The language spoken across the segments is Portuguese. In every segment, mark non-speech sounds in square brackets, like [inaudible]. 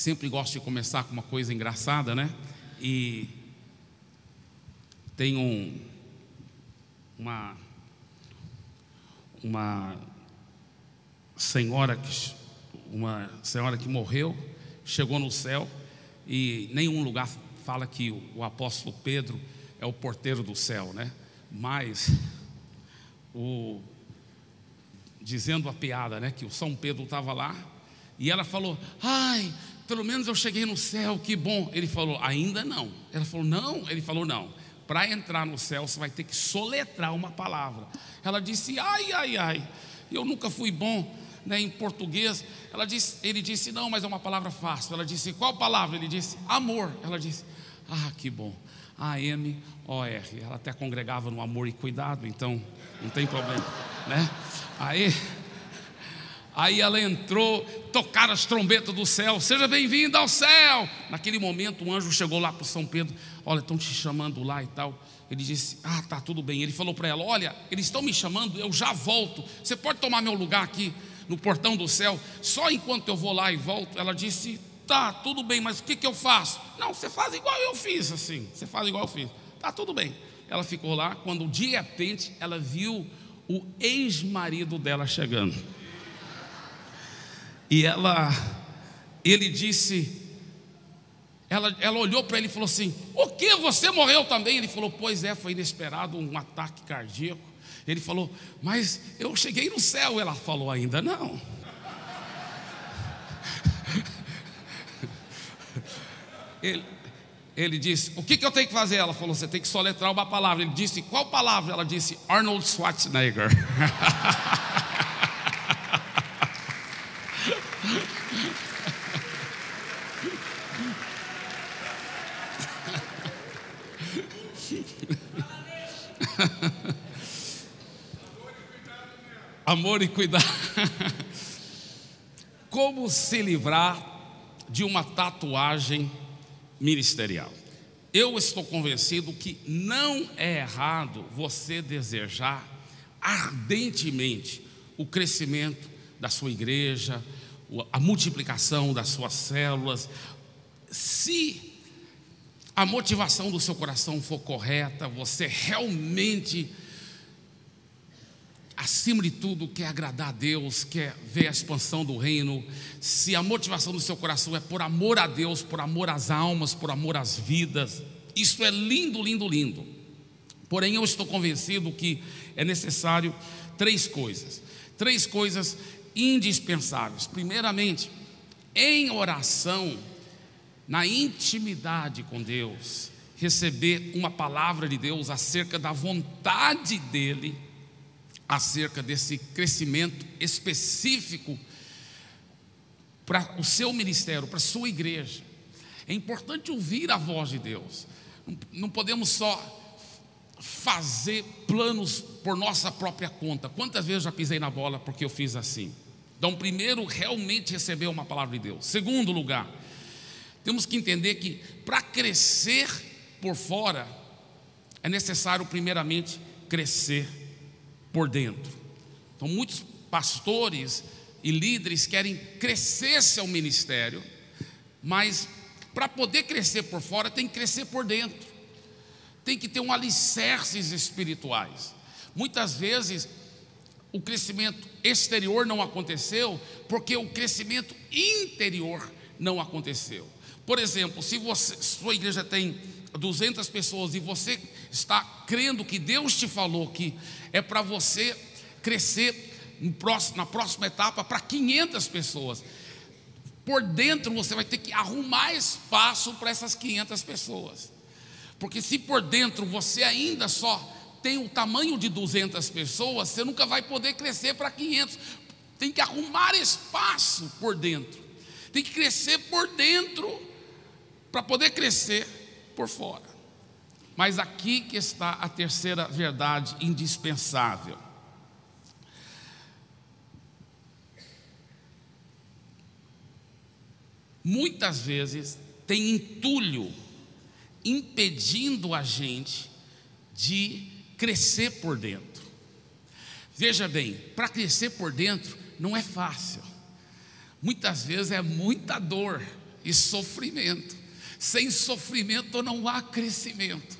Sempre gosto de começar com uma coisa engraçada, né? E tem um, uma, uma senhora que uma senhora que morreu, chegou no céu e nenhum lugar fala que o, o apóstolo Pedro é o porteiro do céu, né? Mas o dizendo a piada, né, que o São Pedro estava lá e ela falou: "Ai, pelo menos eu cheguei no céu, que bom". Ele falou: "Ainda não". Ela falou: "Não". Ele falou: "Não. Para entrar no céu você vai ter que soletrar uma palavra". Ela disse: "Ai, ai, ai. Eu nunca fui bom né, em português. Ela disse, ele disse: "Não, mas é uma palavra fácil". Ela disse: "Qual palavra?". Ele disse: "Amor". Ela disse: "Ah, que bom". A-M-O-R. Ela até congregava no amor e cuidado, então não tem problema, né? Aí, aí ela entrou, tocaram as trombetas do céu, seja bem-vindo ao céu. Naquele momento, um anjo chegou lá para São Pedro, olha, estão te chamando lá e tal. Ele disse, ah, tá, tudo bem. Ele falou para ela, olha, eles estão me chamando, eu já volto. Você pode tomar meu lugar aqui no portão do céu, só enquanto eu vou lá e volto. Ela disse, tá, tudo bem, mas o que, que eu faço? Não, você faz igual eu fiz, assim, você faz igual eu fiz. Tá, tudo bem. Ela ficou lá, quando de repente ela viu o ex-marido dela chegando. E ela, ele disse, ela, ela olhou para ele e falou assim: O que? Você morreu também? Ele falou: Pois é, foi inesperado um ataque cardíaco. Ele falou: Mas eu cheguei no céu. Ela falou: Ainda não. [laughs] Ele, ele disse: O que, que eu tenho que fazer? Ela falou: Você tem que soletrar uma palavra. Ele disse: Qual palavra? Ela disse: Arnold Schwarzenegger. [laughs] Amor e cuidado. [laughs] Como se livrar de uma tatuagem ministerial? Eu estou convencido que não é errado você desejar ardentemente o crescimento da sua igreja, a multiplicação das suas células, se a motivação do seu coração for correta, você realmente, acima de tudo, quer agradar a Deus, quer ver a expansão do reino, se a motivação do seu coração é por amor a Deus, por amor às almas, por amor às vidas, isso é lindo, lindo, lindo. Porém, eu estou convencido que é necessário três coisas, três coisas indispensáveis. Primeiramente, em oração, na intimidade com Deus, receber uma palavra de Deus acerca da vontade dEle, acerca desse crescimento específico para o seu ministério, para a sua igreja. É importante ouvir a voz de Deus. Não podemos só fazer planos por nossa própria conta. Quantas vezes já pisei na bola porque eu fiz assim? Então, primeiro, realmente receber uma palavra de Deus. Segundo lugar, temos que entender que para crescer por fora, é necessário, primeiramente, crescer por dentro. Então, muitos pastores e líderes querem crescer seu ministério, mas para poder crescer por fora, tem que crescer por dentro, tem que ter um alicerces espirituais. Muitas vezes, o crescimento exterior não aconteceu, porque o crescimento interior não aconteceu. Por exemplo, se você, sua igreja tem 200 pessoas e você está crendo que Deus te falou que é para você crescer na próxima etapa para 500 pessoas, por dentro você vai ter que arrumar espaço para essas 500 pessoas. Porque se por dentro você ainda só tem o tamanho de 200 pessoas, você nunca vai poder crescer para 500. Tem que arrumar espaço por dentro. Tem que crescer por dentro para poder crescer por fora. Mas aqui que está a terceira verdade indispensável. Muitas vezes tem entulho impedindo a gente de crescer por dentro. Veja bem, para crescer por dentro não é fácil. muitas vezes é muita dor e sofrimento. Sem sofrimento não há crescimento.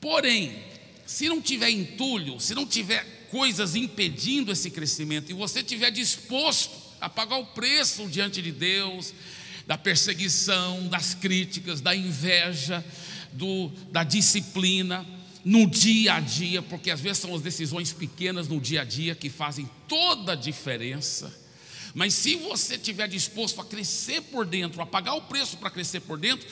Porém, se não tiver entulho, se não tiver coisas impedindo esse crescimento e você estiver disposto a pagar o preço diante de Deus, da perseguição, das críticas, da inveja, do, da disciplina, no dia a dia, porque às vezes são as decisões pequenas no dia a dia que fazem toda a diferença. Mas se você estiver disposto a crescer por dentro, a pagar o preço para crescer por dentro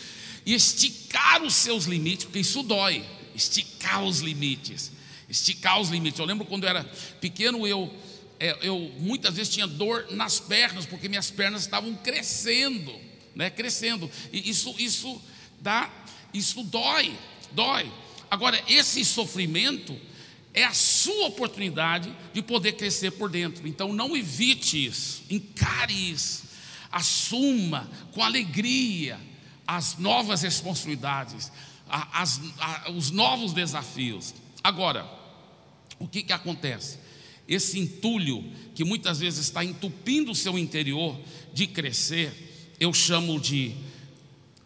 e esticar os seus limites, porque isso dói, esticar os limites, esticar os limites. Eu lembro quando eu era pequeno, eu, é, eu muitas vezes tinha dor nas pernas, porque minhas pernas estavam crescendo, né? Crescendo. E isso, isso dá, isso dói, dói. Agora, esse sofrimento é a sua oportunidade de poder crescer por dentro. Então, não evite isso, encare isso, assuma com alegria as novas responsabilidades, as, as, os novos desafios. Agora, o que, que acontece? Esse entulho que muitas vezes está entupindo o seu interior de crescer, eu chamo de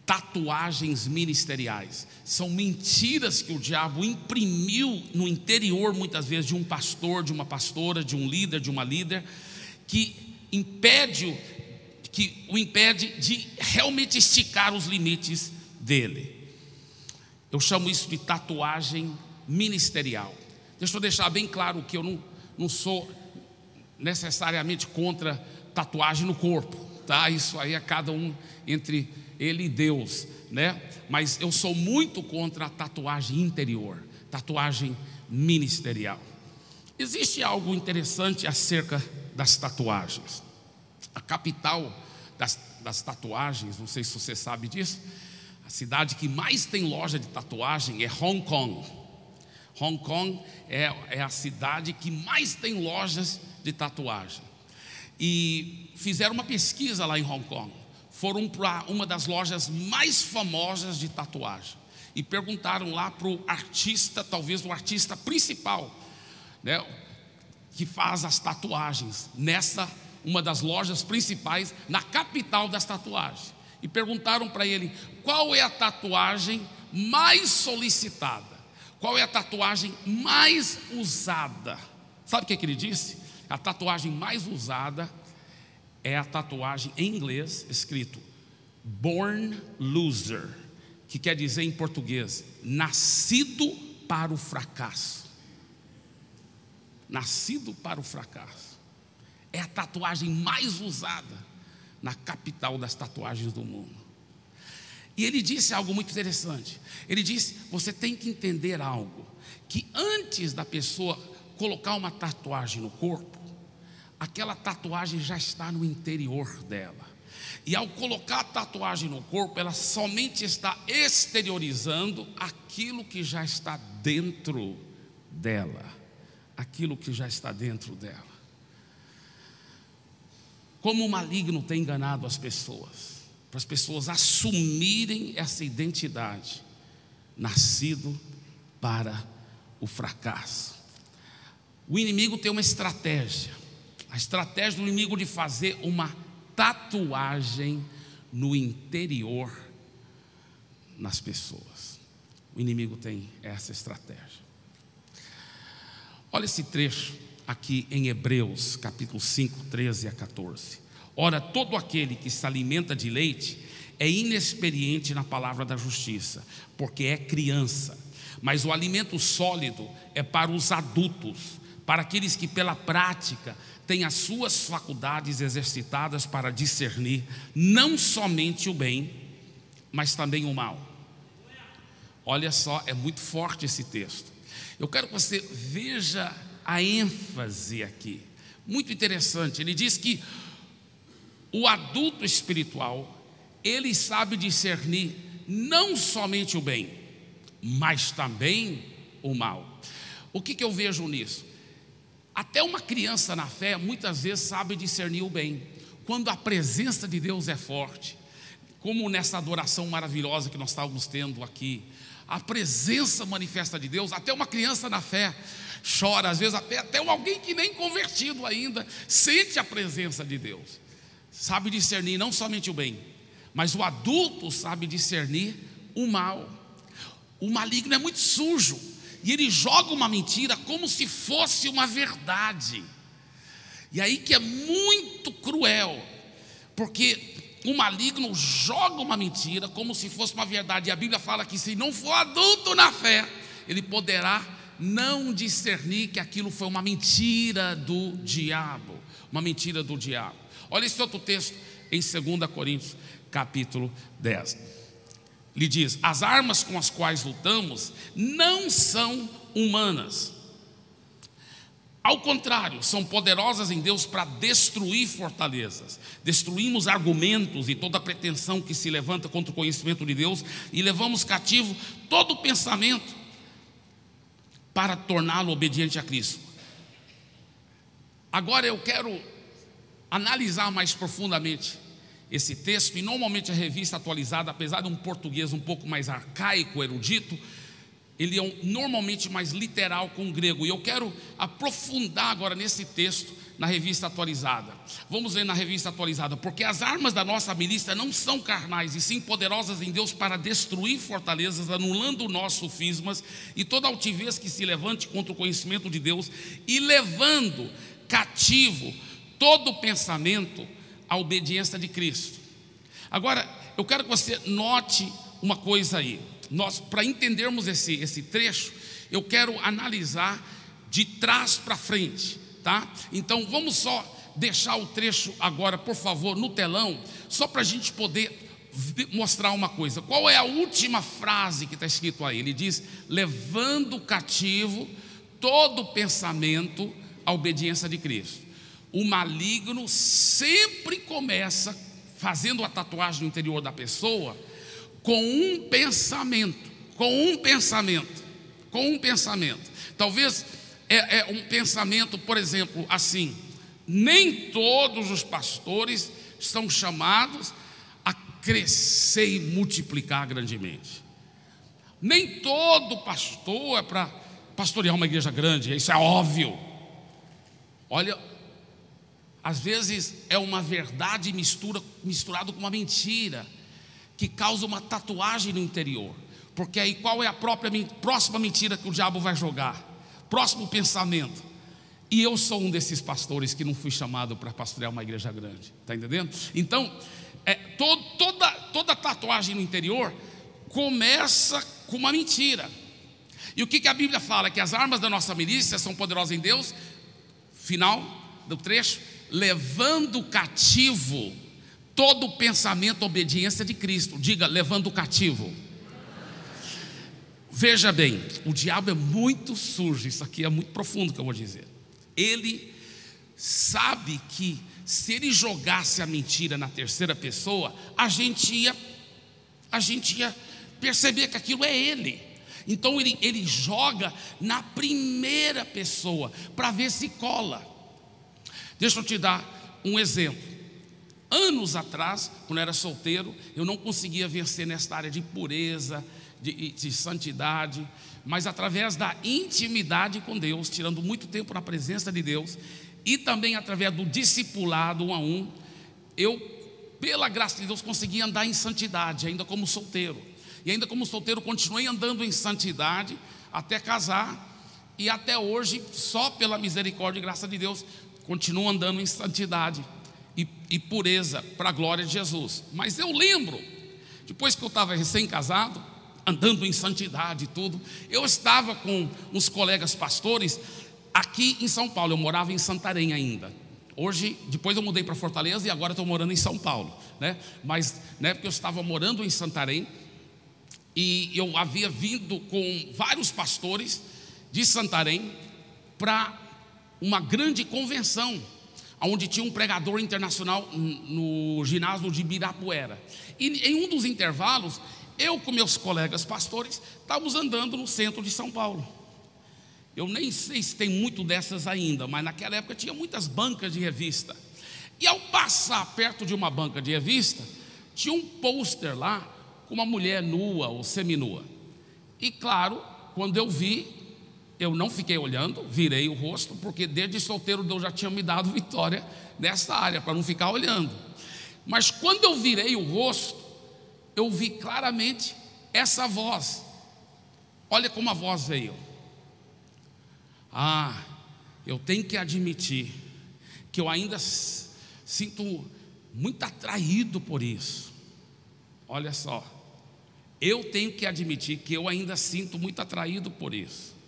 tatuagens ministeriais. São mentiras que o diabo imprimiu no interior, muitas vezes, de um pastor, de uma pastora, de um líder, de uma líder, que impede, que o impede de realmente esticar os limites dele. Eu chamo isso de tatuagem ministerial. Deixa eu deixar bem claro que eu não, não sou necessariamente contra tatuagem no corpo, tá? Isso aí é cada um entre ele e Deus, né? Mas eu sou muito contra a tatuagem interior, tatuagem ministerial. Existe algo interessante acerca das tatuagens. A capital das, das tatuagens, não sei se você sabe disso, a cidade que mais tem loja de tatuagem é Hong Kong. Hong Kong é, é a cidade que mais tem lojas de tatuagem. E fizeram uma pesquisa lá em Hong Kong foram para uma das lojas mais famosas de tatuagem e perguntaram lá para o artista, talvez o artista principal, né, que faz as tatuagens nessa uma das lojas principais na capital das tatuagens. E perguntaram para ele qual é a tatuagem mais solicitada, qual é a tatuagem mais usada. Sabe o que, que ele disse? A tatuagem mais usada é a tatuagem em inglês escrito Born Loser, que quer dizer em português, nascido para o fracasso. Nascido para o fracasso. É a tatuagem mais usada na capital das tatuagens do mundo. E ele disse algo muito interessante. Ele disse: você tem que entender algo, que antes da pessoa colocar uma tatuagem no corpo, aquela tatuagem já está no interior dela. E ao colocar a tatuagem no corpo, ela somente está exteriorizando aquilo que já está dentro dela. Aquilo que já está dentro dela. Como o maligno tem enganado as pessoas, para as pessoas assumirem essa identidade, nascido para o fracasso. O inimigo tem uma estratégia a estratégia do inimigo de fazer uma tatuagem no interior nas pessoas. O inimigo tem essa estratégia. Olha esse trecho aqui em Hebreus, capítulo 5, 13 a 14. Ora, todo aquele que se alimenta de leite é inexperiente na palavra da justiça, porque é criança. Mas o alimento sólido é para os adultos, para aqueles que pela prática tem as suas faculdades exercitadas para discernir não somente o bem, mas também o mal. Olha só, é muito forte esse texto. Eu quero que você veja a ênfase aqui. Muito interessante. Ele diz que o adulto espiritual, ele sabe discernir não somente o bem, mas também o mal. O que, que eu vejo nisso? Até uma criança na fé muitas vezes sabe discernir o bem, quando a presença de Deus é forte, como nessa adoração maravilhosa que nós estávamos tendo aqui. A presença manifesta de Deus, até uma criança na fé chora, às vezes até, até alguém que nem convertido ainda sente a presença de Deus. sabe discernir não somente o bem, mas o adulto sabe discernir o mal. O maligno é muito sujo e ele joga uma mentira como se fosse uma verdade. E aí que é muito cruel, porque o maligno joga uma mentira como se fosse uma verdade. E a Bíblia fala que se não for adulto na fé, ele poderá não discernir que aquilo foi uma mentira do diabo. Uma mentira do diabo. Olha esse outro texto em 2 Coríntios, capítulo 10. Ele diz: As armas com as quais lutamos não são humanas ao contrário, são poderosas em Deus para destruir fortalezas. Destruímos argumentos e toda pretensão que se levanta contra o conhecimento de Deus e levamos cativo todo pensamento para torná-lo obediente a Cristo. Agora eu quero analisar mais profundamente esse texto e normalmente a revista atualizada, apesar de um português um pouco mais arcaico, erudito, ele é um, normalmente mais literal com o grego. E eu quero aprofundar agora nesse texto na revista atualizada. Vamos ler na revista atualizada, porque as armas da nossa milícia não são carnais, e sim poderosas em Deus para destruir fortalezas, anulando o nosso sofismas e toda altivez que se levante contra o conhecimento de Deus e levando cativo todo pensamento à obediência de Cristo. Agora, eu quero que você note uma coisa aí nós, para entendermos esse, esse trecho, eu quero analisar de trás para frente, tá? Então vamos só deixar o trecho agora, por favor, no telão, só para a gente poder mostrar uma coisa. Qual é a última frase que está escrito aí? Ele diz: levando cativo todo pensamento à obediência de Cristo. O maligno sempre começa fazendo a tatuagem no interior da pessoa com um pensamento, com um pensamento, com um pensamento. Talvez é, é um pensamento, por exemplo, assim: nem todos os pastores são chamados a crescer e multiplicar grandemente. Nem todo pastor é para pastorear uma igreja grande, isso é óbvio. Olha, às vezes é uma verdade mistura, com uma mentira que causa uma tatuagem no interior. Porque aí qual é a própria próxima mentira que o diabo vai jogar? Próximo pensamento. E eu sou um desses pastores que não fui chamado para pastorear uma igreja grande. Está entendendo? Então, é, toda, toda tatuagem no interior começa com uma mentira. E o que, que a Bíblia fala? Que as armas da nossa milícia são poderosas em Deus. Final do trecho: levando cativo todo o pensamento obediência de Cristo. Diga, levando cativo. Veja bem, o diabo é muito sujo, isso aqui é muito profundo que eu vou dizer. Ele sabe que se ele jogasse a mentira na terceira pessoa, a gente ia a gente ia perceber que aquilo é ele. Então ele, ele joga na primeira pessoa para ver se cola. Deixa eu te dar um exemplo. Anos atrás, quando eu era solteiro, eu não conseguia vencer nesta área de pureza, de, de, santidade, mas através da intimidade com Deus, tirando muito tempo na presença de Deus, e também através do discipulado um a um, eu, pela graça de Deus, consegui andar em santidade, ainda como solteiro. E ainda como solteiro, continuei andando em santidade até casar, e até hoje, só pela misericórdia e graça de Deus, continuo andando em santidade e, e pureza para a glória de Jesus. Mas eu lembro, depois que eu estava recém-casado, andando em santidade e tudo, eu estava com uns colegas pastores aqui em São Paulo, eu morava em Santarém ainda. Hoje, depois eu mudei para Fortaleza e agora estou morando em São Paulo, né? Mas na época eu estava morando em Santarém e eu havia vindo com vários pastores de Santarém para uma grande convenção onde tinha um pregador internacional no ginásio de Ibirapuera. E em um dos intervalos, eu com meus colegas pastores estávamos andando no centro de São Paulo. Eu nem sei se tem muito dessas ainda, mas naquela época tinha muitas bancas de revista. E ao passar perto de uma banca de revista, tinha um pôster lá com uma mulher nua ou seminua. E claro, quando eu vi, eu não fiquei olhando, virei o rosto, porque desde solteiro Deus já tinha me dado [laughs] vitória nessa área, para não ficar olhando. Mas quando eu virei o rosto, eu vi claramente essa voz. Olha como a voz veio. Ah, eu tenho que admitir que eu ainda sinto muito atraído por isso. Olha só, eu tenho que admitir que eu ainda sinto muito atraído por isso.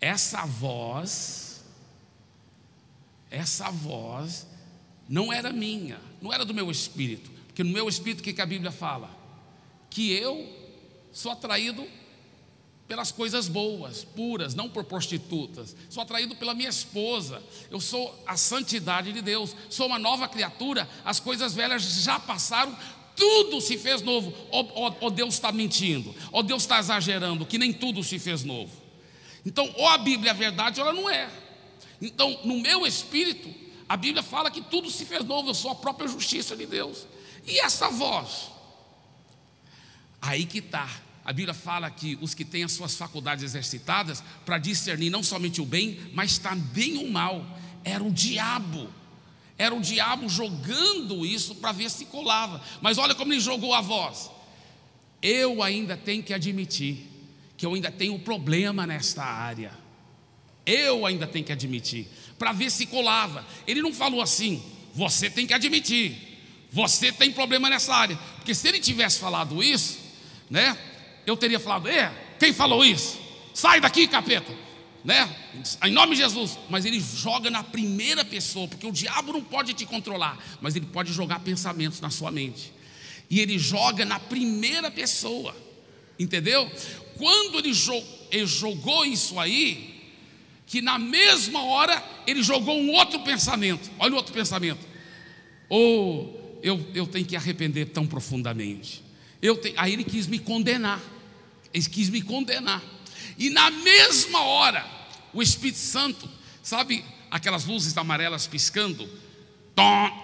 Essa voz, essa voz não era minha, não era do meu espírito, porque no meu espírito o que, que a Bíblia fala? Que eu sou atraído pelas coisas boas, puras, não por prostitutas. Sou atraído pela minha esposa. Eu sou a santidade de Deus. Sou uma nova criatura. As coisas velhas já passaram. Tudo se fez novo. Ou, ou, ou Deus está mentindo. Ou Deus está exagerando, que nem tudo se fez novo. Então, ou a Bíblia é verdade, ou ela não é. Então, no meu espírito, a Bíblia fala que tudo se fez novo. Eu sou a própria justiça de Deus. E essa voz? Aí que está a Bíblia fala que os que têm as suas faculdades exercitadas para discernir não somente o bem, mas também o mal, era o diabo. Era o diabo jogando isso para ver se colava. Mas olha como ele jogou a voz. Eu ainda tenho que admitir que eu ainda tenho problema nesta área. Eu ainda tenho que admitir, para ver se colava. Ele não falou assim, você tem que admitir, você tem problema nessa área. Porque se ele tivesse falado isso, né? eu teria falado: é, quem falou isso? Sai daqui, capeta, né? Em nome de Jesus. Mas ele joga na primeira pessoa, porque o diabo não pode te controlar, mas ele pode jogar pensamentos na sua mente. E ele joga na primeira pessoa, entendeu? Quando ele, ele jogou isso aí, que na mesma hora ele jogou um outro pensamento. Olha o outro pensamento. Ou oh, eu, eu tenho que arrepender tão profundamente. Eu aí ele quis me condenar. Ele quis me condenar. E na mesma hora, o Espírito Santo, sabe aquelas luzes amarelas piscando? Tom.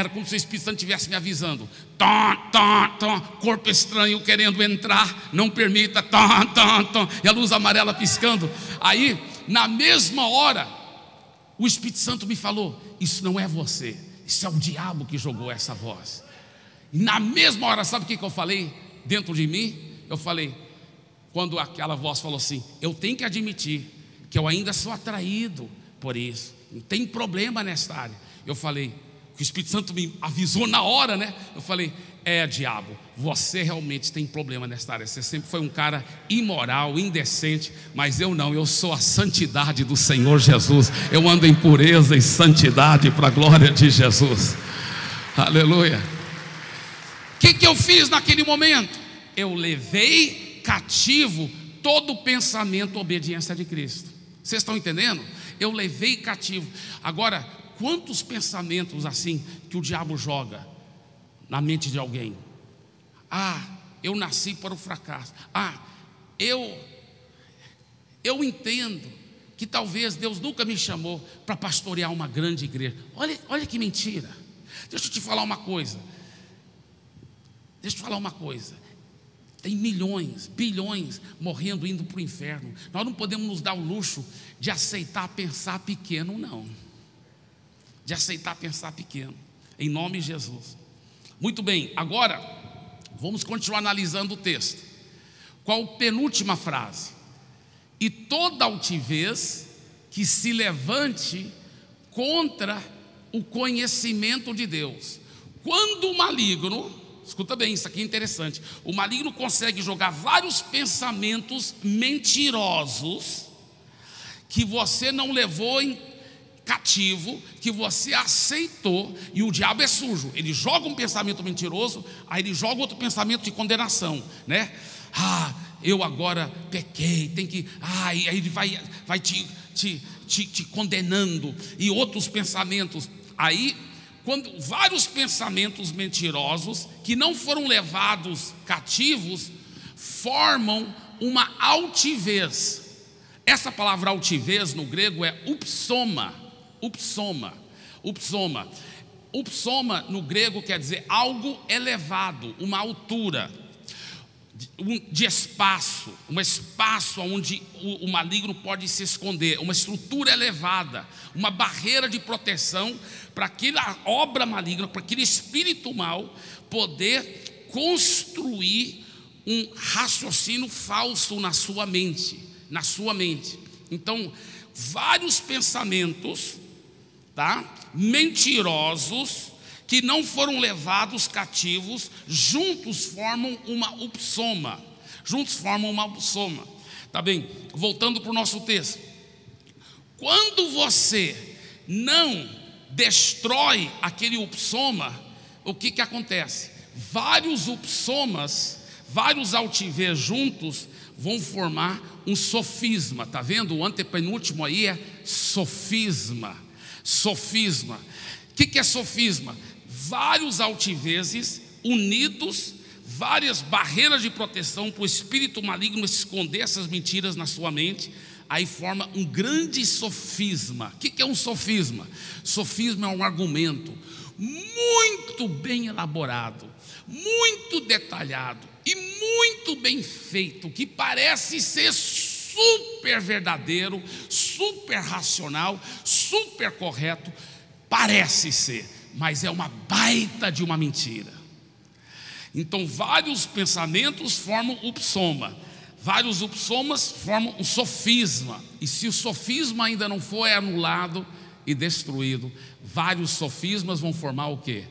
Era como se o Espírito Santo estivesse me avisando. Tom, tom, tom. Corpo estranho querendo entrar, não permita. Tom, tom, tom. E a luz amarela piscando. Aí, na mesma hora, o Espírito Santo me falou: Isso não é você, isso é o diabo que jogou essa voz. E na mesma hora, sabe o que eu falei dentro de mim? eu falei, quando aquela voz falou assim: Eu tenho que admitir que eu ainda sou atraído por isso, não tem problema nessa área. Eu falei, o Espírito Santo me avisou na hora, né? Eu falei, é diabo, você realmente tem problema nessa área. Você sempre foi um cara imoral, indecente, mas eu não, eu sou a santidade do Senhor Jesus. Eu ando em pureza e santidade para a glória de Jesus. Aleluia. O que, que eu fiz naquele momento? eu levei cativo todo pensamento obediência de Cristo. Vocês estão entendendo? Eu levei cativo. Agora, quantos pensamentos assim que o diabo joga na mente de alguém? Ah, eu nasci para o fracasso. Ah, eu eu entendo que talvez Deus nunca me chamou para pastorear uma grande igreja. Olha, olha que mentira. Deixa eu te falar uma coisa. Deixa eu te falar uma coisa. Tem milhões, bilhões morrendo, indo para o inferno. Nós não podemos nos dar o luxo de aceitar pensar pequeno, não. De aceitar pensar pequeno. Em nome de Jesus. Muito bem, agora vamos continuar analisando o texto. Qual a penúltima frase? E toda altivez que se levante contra o conhecimento de Deus. Quando o maligno Escuta bem, isso aqui é interessante. O maligno consegue jogar vários pensamentos mentirosos que você não levou em cativo, que você aceitou, e o diabo é sujo. Ele joga um pensamento mentiroso, aí ele joga outro pensamento de condenação, né? Ah, eu agora pequei, tem que. Ah, aí ele vai, vai te, te, te, te condenando, e outros pensamentos. Aí quando vários pensamentos mentirosos que não foram levados cativos formam uma altivez. Essa palavra altivez no grego é upsoma, upsoma, upsoma. Upsoma no grego quer dizer algo elevado, uma altura. de espaço, um espaço onde o, maligno pode se esconder, uma estrutura elevada, uma barreira de proteção para aquela obra maligna, para aquele espírito mal poder construir um raciocínio falso na sua mente, na sua mente. Então, vários pensamentos, tá? Mentirosos que não foram levados cativos, juntos formam uma upsoma. Juntos formam uma upsoma. Tá bem? Voltando para o nosso texto. Quando você não destrói aquele upsoma, o que, que acontece? Vários upsomas, vários altivez juntos vão formar um sofisma. Tá vendo? O antepenúltimo aí é sofisma. Sofisma. O que, que é sofisma? vários altivezes unidos, várias barreiras de proteção para o espírito maligno esconder essas mentiras na sua mente, aí forma um grande sofisma. O que é um sofisma? Sofisma é um argumento muito bem elaborado, muito detalhado e muito bem feito, que parece ser super verdadeiro, super racional, super correto, parece ser mas é uma baita de uma mentira. Então, vários pensamentos formam o psoma, vários upsomas formam um sofisma, e se o sofisma ainda não for anulado e destruído, vários sofismas vão formar o que?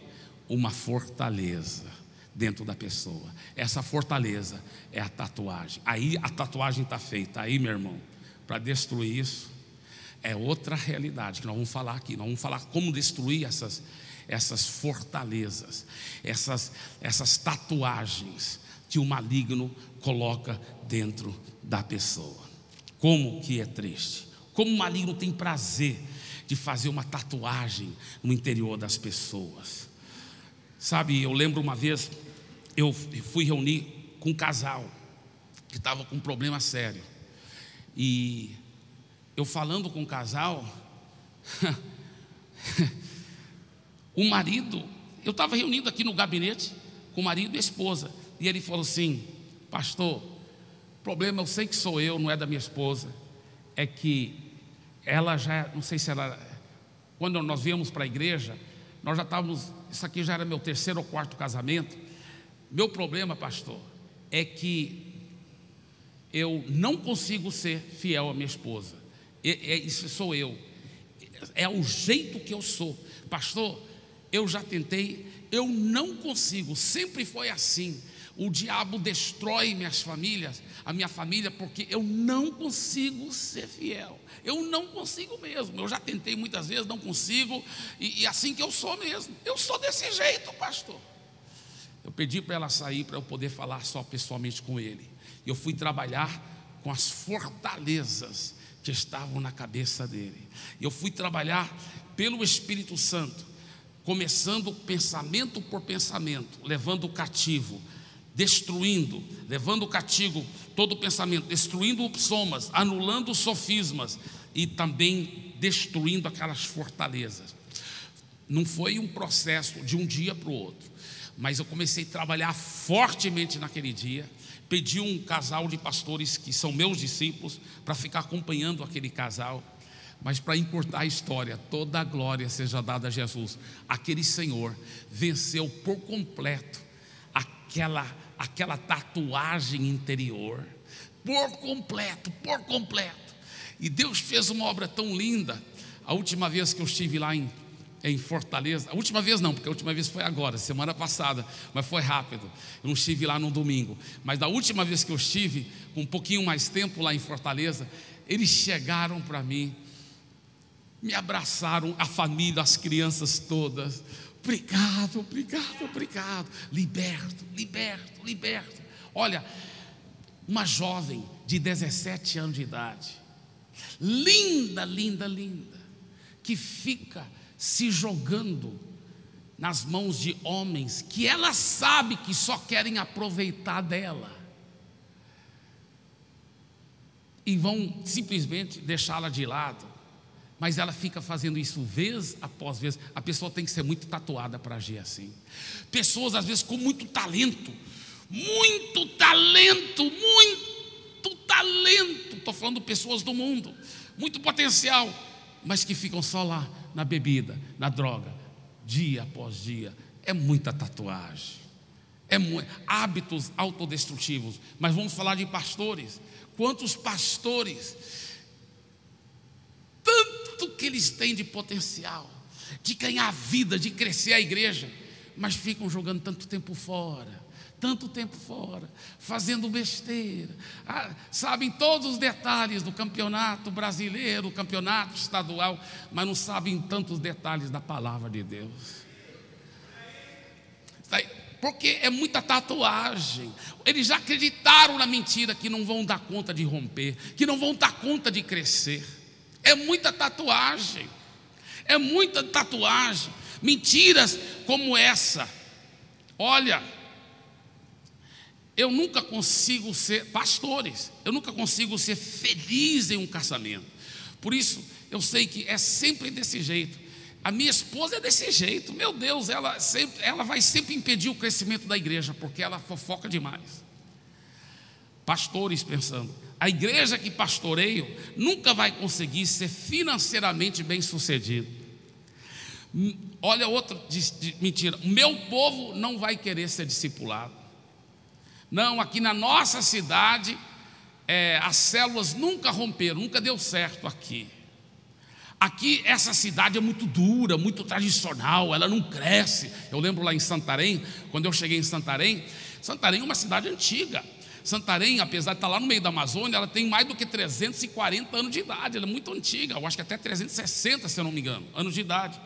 Uma fortaleza dentro da pessoa. Essa fortaleza é a tatuagem. Aí a tatuagem está feita, aí, meu irmão, para destruir isso, é outra realidade que nós vamos falar aqui. Nós vamos falar como destruir essas essas fortalezas, essas, essas tatuagens que o maligno coloca dentro da pessoa. Como que é triste. Como o maligno tem prazer de fazer uma tatuagem no interior das pessoas. Sabe, eu lembro uma vez, eu fui reunir com um casal que estava com um problema sério. E eu falando com o casal, [laughs] O marido, eu estava reunido aqui no gabinete com o marido e a esposa, e ele falou assim: Pastor, o problema eu sei que sou eu, não é da minha esposa, é que ela já, não sei se ela, quando nós viemos para a igreja, nós já estávamos, isso aqui já era meu terceiro ou quarto casamento. Meu problema, pastor, é que eu não consigo ser fiel à minha esposa. É, é, isso sou eu. É o jeito que eu sou. Pastor, eu já tentei, eu não consigo, sempre foi assim. O diabo destrói minhas famílias, a minha família, porque eu não consigo ser fiel. Eu não consigo mesmo. Eu já tentei muitas vezes, não consigo, e, e assim que eu sou mesmo. Eu sou desse jeito, pastor. Eu pedi para ela sair para eu poder falar só pessoalmente com ele. E eu fui trabalhar com as fortalezas que estavam na cabeça dele. E eu fui trabalhar pelo Espírito Santo começando pensamento por pensamento, levando o cativo, destruindo, levando o cativo todo o pensamento, destruindo os psomas, anulando os sofismas e também destruindo aquelas fortalezas. Não foi um processo de um dia para o outro, mas eu comecei a trabalhar fortemente naquele dia. Pedi um casal de pastores que são meus discípulos para ficar acompanhando aquele casal mas para encurtar a história, toda a glória seja dada a Jesus. Aquele Senhor venceu por completo aquela, aquela tatuagem interior. Por completo, por completo. E Deus fez uma obra tão linda. A última vez que eu estive lá em, em Fortaleza, a última vez não, porque a última vez foi agora, semana passada, mas foi rápido. Eu não estive lá no domingo. Mas da última vez que eu estive, com um pouquinho mais tempo lá em Fortaleza, eles chegaram para mim me abraçaram, a família, as crianças todas. Obrigado, obrigado, obrigado. Liberto, liberto, liberto. Olha, uma jovem de 17 anos de idade, linda, linda, linda, que fica se jogando nas mãos de homens que ela sabe que só querem aproveitar dela. E vão simplesmente deixá-la de lado mas ela fica fazendo isso vez após vez. A pessoa tem que ser muito tatuada para agir assim. Pessoas, às vezes, com muito talento, muito talento, muito talento. Estou falando pessoas do mundo, muito potencial, mas que ficam só lá na bebida, na droga, dia após dia. É muita tatuagem, é hábitos autodestrutivos. Mas vamos falar de pastores. Quantos pastores, que eles têm de potencial, de ganhar vida, de crescer a igreja, mas ficam jogando tanto tempo fora tanto tempo fora, fazendo besteira, ah, sabem todos os detalhes do campeonato brasileiro, do campeonato estadual, mas não sabem tantos detalhes da palavra de Deus. Porque é muita tatuagem. Eles já acreditaram na mentira que não vão dar conta de romper, que não vão dar conta de crescer. É muita tatuagem. É muita tatuagem. Mentiras como essa. Olha, eu nunca consigo ser, pastores, eu nunca consigo ser feliz em um casamento. Por isso, eu sei que é sempre desse jeito. A minha esposa é desse jeito, meu Deus, ela, sempre, ela vai sempre impedir o crescimento da igreja, porque ela fofoca demais. Pastores pensando, a igreja que pastoreio nunca vai conseguir ser financeiramente bem sucedido. Olha outra mentira, o meu povo não vai querer ser discipulado. Não, aqui na nossa cidade, é, as células nunca romperam, nunca deu certo aqui. Aqui, essa cidade é muito dura, muito tradicional, ela não cresce. Eu lembro lá em Santarém, quando eu cheguei em Santarém, Santarém é uma cidade antiga. Santarém, apesar de estar lá no meio da Amazônia, ela tem mais do que 340 anos de idade, ela é muito antiga, eu acho que até 360, se eu não me engano, anos de idade.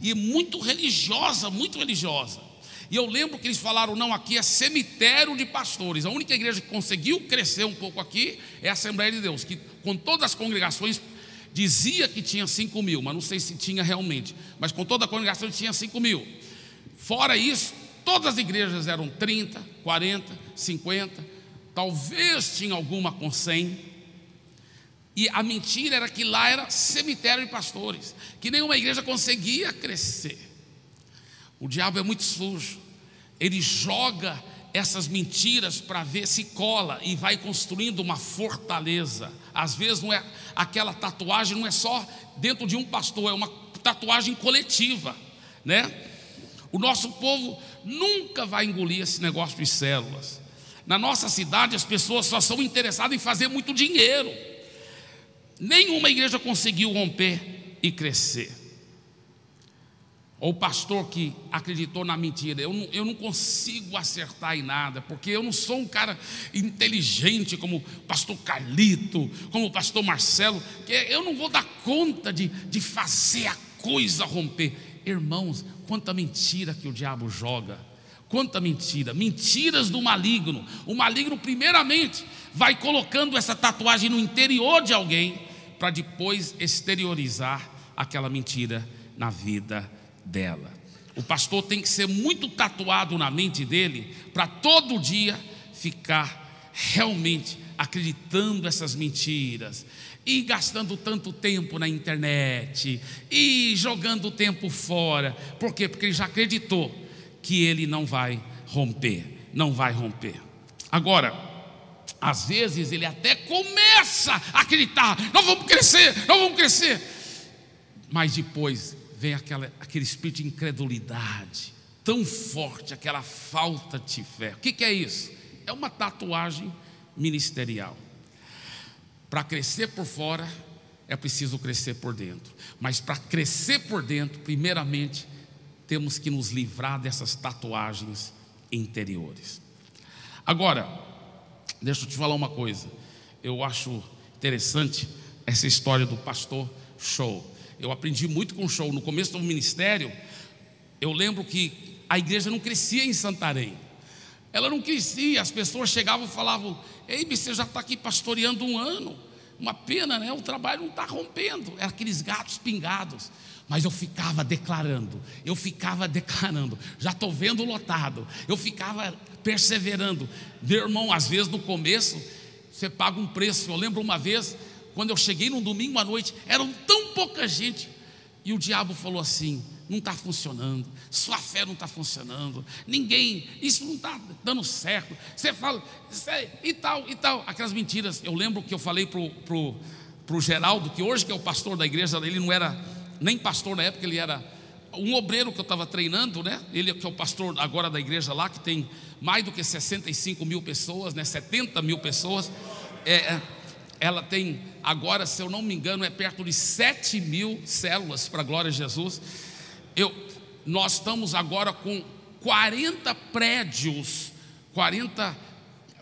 E muito religiosa, muito religiosa. E eu lembro que eles falaram: não, aqui é cemitério de pastores. A única igreja que conseguiu crescer um pouco aqui é a Assembleia de Deus, que com todas as congregações dizia que tinha 5 mil, mas não sei se tinha realmente. Mas com toda a congregação tinha 5 mil. Fora isso, todas as igrejas eram 30, 40, 50, talvez tinha alguma com 100. E a mentira era que lá era cemitério de pastores, que nenhuma igreja conseguia crescer. O diabo é muito sujo. Ele joga essas mentiras para ver se cola e vai construindo uma fortaleza. Às vezes não é aquela tatuagem não é só dentro de um pastor, é uma tatuagem coletiva, né? O nosso povo nunca vai engolir esse negócio de células. Na nossa cidade as pessoas só são interessadas em fazer muito dinheiro. Nenhuma igreja conseguiu romper e crescer ou o pastor que acreditou na mentira, eu não, eu não consigo acertar em nada, porque eu não sou um cara inteligente como o pastor Carlito, como o pastor Marcelo, que eu não vou dar conta de, de fazer a coisa romper. Irmãos, quanta mentira que o diabo joga, quanta mentira, mentiras do maligno. O maligno, primeiramente, vai colocando essa tatuagem no interior de alguém, para depois exteriorizar aquela mentira na vida dela. O pastor tem que ser muito tatuado na mente dele para todo dia ficar realmente acreditando essas mentiras e gastando tanto tempo na internet e jogando tempo fora. Por quê? Porque ele já acreditou que ele não vai romper, não vai romper. Agora, às vezes ele até começa a acreditar, nós vamos crescer, nós vamos crescer. Mas depois vem aquela, aquele espírito de incredulidade tão forte, aquela falta de fé. O que, que é isso? É uma tatuagem ministerial. Para crescer por fora, é preciso crescer por dentro. Mas para crescer por dentro, primeiramente, temos que nos livrar dessas tatuagens interiores. Agora, deixa eu te falar uma coisa. Eu acho interessante essa história do pastor Show. Eu aprendi muito com o show. No começo do ministério, eu lembro que a igreja não crescia em Santarém. Ela não crescia, as pessoas chegavam e falavam: Ei, você já está aqui pastoreando um ano. Uma pena, né? O trabalho não está rompendo. Eram aqueles gatos pingados. Mas eu ficava declarando, eu ficava declarando, já estou vendo lotado, eu ficava perseverando. Meu irmão, às vezes no começo, você paga um preço. Eu lembro uma vez, quando eu cheguei num domingo à noite, eram tão pouca gente. E o diabo falou assim: não está funcionando, sua fé não está funcionando, ninguém, isso não está dando certo. Você fala, e tal, e tal, aquelas mentiras. Eu lembro que eu falei para o pro, pro Geraldo, que hoje que é o pastor da igreja, ele não era nem pastor na época, ele era um obreiro que eu estava treinando, né? Ele que é o pastor agora da igreja lá, que tem mais do que 65 mil pessoas, né? 70 mil pessoas. É, é, ela tem agora, se eu não me engano, é perto de 7 mil células para a glória de Jesus. Eu, nós estamos agora com 40 prédios, 40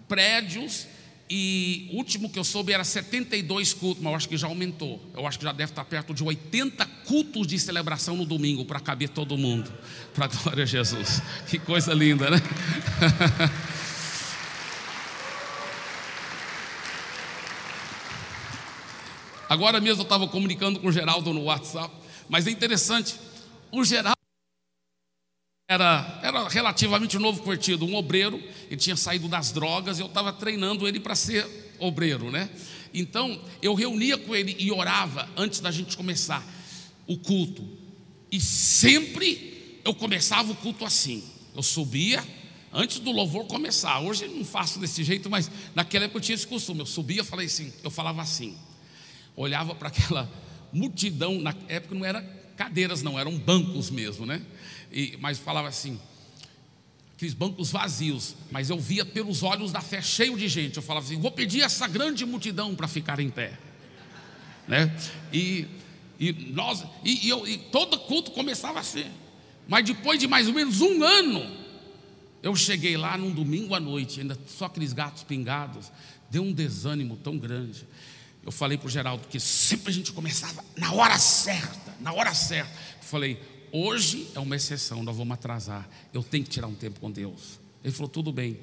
prédios e o último que eu soube era 72 cultos, mas eu acho que já aumentou. Eu acho que já deve estar perto de 80 cultos de celebração no domingo para caber todo mundo. Para glória a Jesus. Que coisa linda, né? [laughs] Agora mesmo eu estava comunicando com o Geraldo no WhatsApp, mas é interessante. O Geraldo era, era relativamente novo convertido, um obreiro, ele tinha saído das drogas, eu estava treinando ele para ser obreiro, né? Então, eu reunia com ele e orava antes da gente começar o culto. E sempre eu começava o culto assim. Eu subia antes do louvor começar. Hoje eu não faço desse jeito, mas naquela época eu tinha esse costume. Eu subia, falei assim, eu falava assim. Olhava para aquela multidão, na época não era cadeiras não, eram bancos mesmo, né? e, mas falava assim, aqueles bancos vazios, mas eu via pelos olhos da fé cheio de gente. Eu falava assim: vou pedir essa grande multidão para ficar em pé, né? E, e nós, e, e, eu, e todo culto começava assim. Mas depois de mais ou menos um ano, eu cheguei lá num domingo à noite, ainda só aqueles gatos pingados, deu um desânimo tão grande. Eu falei para o Geraldo que sempre a gente começava na hora certa, na hora certa. Eu falei, Hoje é uma exceção, nós vamos atrasar. Eu tenho que tirar um tempo com Deus. Ele falou: tudo bem.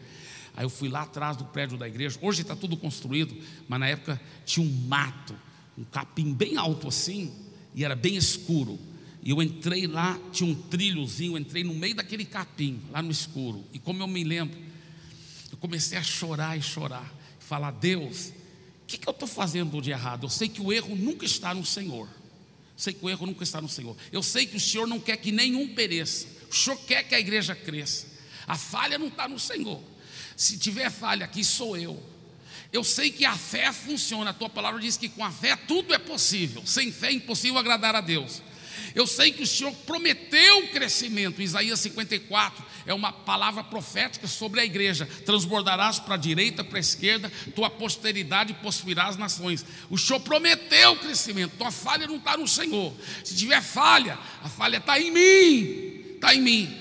Aí eu fui lá atrás do prédio da igreja. Hoje está tudo construído, mas na época tinha um mato, um capim bem alto assim, e era bem escuro. E eu entrei lá, tinha um trilhozinho, entrei no meio daquele capim, lá no escuro. E como eu me lembro, eu comecei a chorar e chorar, falar: Deus, que, que eu estou fazendo de errado? Eu sei que o erro nunca está no Senhor. Sei que o erro nunca está no Senhor. Eu sei que o Senhor não quer que nenhum pereça. O Senhor quer que a igreja cresça. A falha não está no Senhor. Se tiver falha aqui, sou eu. Eu sei que a fé funciona. A tua palavra diz que com a fé tudo é possível. Sem fé é impossível agradar a Deus. Eu sei que o Senhor prometeu crescimento. Isaías 54 é uma palavra profética sobre a igreja. Transbordarás para a direita, para a esquerda, tua posteridade possuirá as nações. O Senhor prometeu crescimento. Tua falha não está no Senhor. Se tiver falha, a falha está em mim. Está em mim.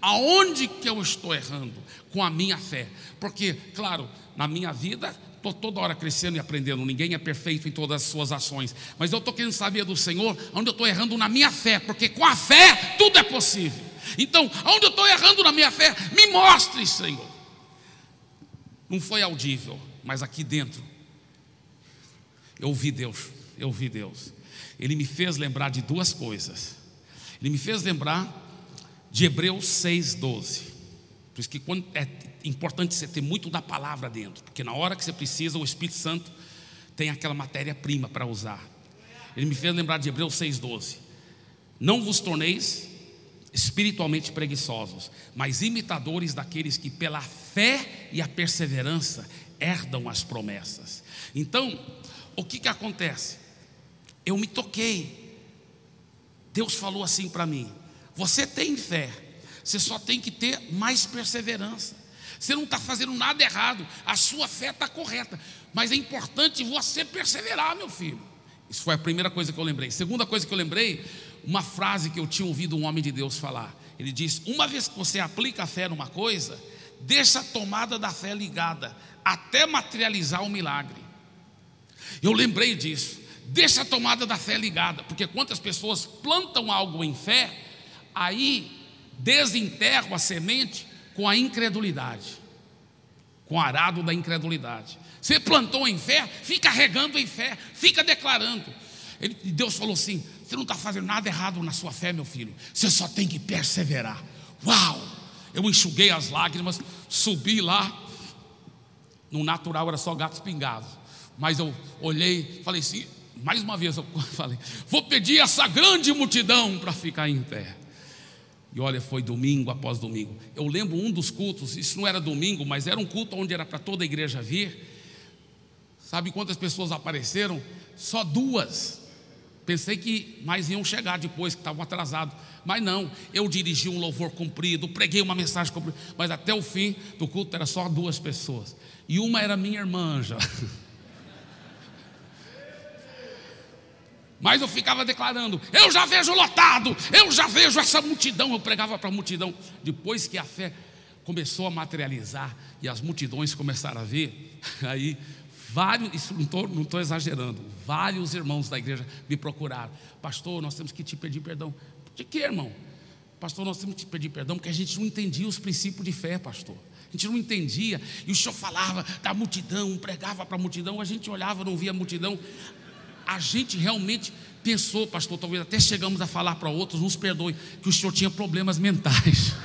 Aonde que eu estou errando? Com a minha fé. Porque, claro, na minha vida estou toda hora crescendo e aprendendo. Ninguém é perfeito em todas as suas ações. Mas eu estou querendo saber do Senhor onde eu estou errando na minha fé, porque com a fé tudo é possível. Então, onde eu estou errando na minha fé, me mostre, Senhor. Não foi audível, mas aqui dentro, eu ouvi Deus, eu ouvi Deus. Ele me fez lembrar de duas coisas. Ele me fez lembrar de Hebreus 6,12. Por isso que é importante você ter muito da palavra dentro, porque na hora que você precisa, o Espírito Santo tem aquela matéria-prima para usar. Ele me fez lembrar de Hebreus 6,12. Não vos torneis espiritualmente preguiçosos, mas imitadores daqueles que pela fé e a perseverança herdam as promessas. Então, o que que acontece? Eu me toquei. Deus falou assim para mim: você tem fé, você só tem que ter mais perseverança. Você não está fazendo nada errado, a sua fé está correta, mas é importante você perseverar, meu filho. Isso foi a primeira coisa que eu lembrei. Segunda coisa que eu lembrei, uma frase que eu tinha ouvido um homem de Deus falar. Ele diz: Uma vez que você aplica a fé numa coisa, deixa a tomada da fé ligada, até materializar o milagre. Eu lembrei disso. Deixa a tomada da fé ligada, porque quantas pessoas plantam algo em fé, aí desenterram a semente com a incredulidade, com o arado da incredulidade. Você plantou em fé, fica regando em fé, fica declarando. Ele, Deus falou assim: você não está fazendo nada errado na sua fé, meu filho. Você só tem que perseverar. Uau! Eu enxuguei as lágrimas, subi lá. No natural era só gatos pingados. Mas eu olhei, falei assim, mais uma vez eu [laughs] falei, vou pedir essa grande multidão para ficar em pé. E olha, foi domingo após domingo. Eu lembro um dos cultos, isso não era domingo, mas era um culto onde era para toda a igreja vir. Sabe quantas pessoas apareceram? Só duas. Pensei que mais iam chegar depois, que estavam atrasados. Mas não, eu dirigi um louvor cumprido, preguei uma mensagem cumprida, mas até o fim do culto era só duas pessoas. E uma era minha irmã já. [laughs] Mas eu ficava declarando: eu já vejo lotado, eu já vejo essa multidão. Eu pregava para a multidão. Depois que a fé começou a materializar e as multidões começaram a ver, [laughs] aí vários, isso não estou exagerando, vários irmãos da igreja me procuraram: Pastor, nós temos que te pedir perdão. De que, irmão? Pastor, nós temos que te pedir perdão porque a gente não entendia os princípios de fé, pastor. A gente não entendia, e o senhor falava da multidão, pregava para a multidão, a gente olhava, não via a multidão a gente realmente pensou, pastor, talvez até chegamos a falar para outros, nos perdoe, que o senhor tinha problemas mentais. [laughs]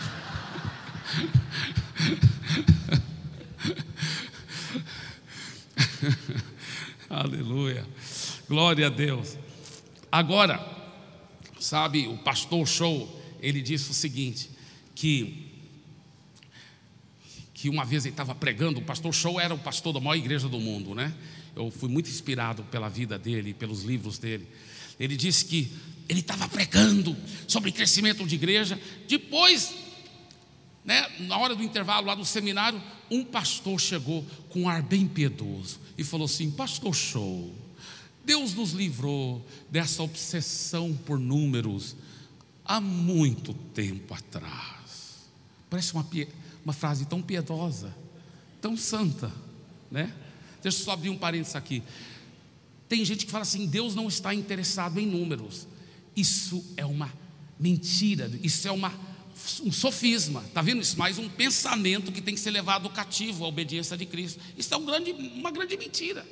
[laughs] Aleluia. Glória a Deus. Agora, sabe, o pastor Show, ele disse o seguinte, que que uma vez ele estava pregando, o pastor Show era o pastor da maior igreja do mundo, né? eu fui muito inspirado pela vida dele, pelos livros dele. Ele disse que ele estava pregando sobre crescimento de igreja. Depois, né, na hora do intervalo lá do seminário, um pastor chegou com um ar bem piedoso e falou assim: Pastor Show, Deus nos livrou dessa obsessão por números há muito tempo atrás. Parece uma, uma frase tão piedosa, tão santa, né? Deixa eu só abrir um parênteses aqui. Tem gente que fala assim: Deus não está interessado em números. Isso é uma mentira, isso é uma, um sofisma, está vendo isso? Mais um pensamento que tem que ser levado cativo à obediência de Cristo. Isso é um grande, uma grande mentira.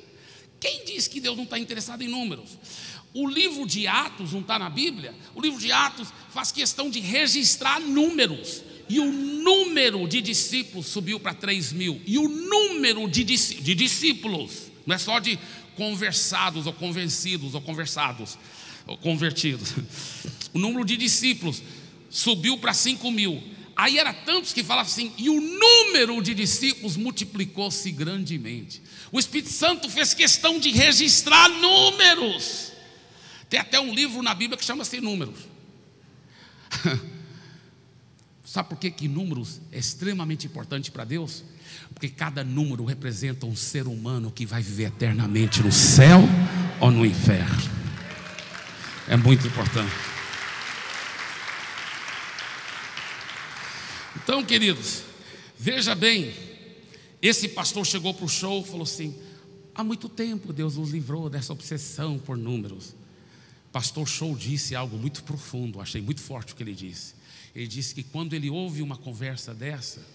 Quem diz que Deus não está interessado em números? O livro de Atos não está na Bíblia? O livro de Atos faz questão de registrar números. E o número de discípulos subiu para 3 mil. E o número de, de discípulos, não é só de conversados ou convencidos ou conversados ou convertidos. [laughs] O número de discípulos subiu para 5 mil. Aí era tantos que falavam assim, e o número de discípulos multiplicou-se grandemente. O Espírito Santo fez questão de registrar números. Tem até um livro na Bíblia que chama-se Números. [laughs] Sabe por que, que números é extremamente importante para Deus? Porque cada número representa um ser humano que vai viver eternamente no céu ou no inferno. É muito importante. Então, queridos, veja bem, esse pastor chegou para o show e falou assim: há muito tempo Deus nos livrou dessa obsessão por números. Pastor Show disse algo muito profundo, achei muito forte o que ele disse. Ele disse que quando ele ouve uma conversa dessa,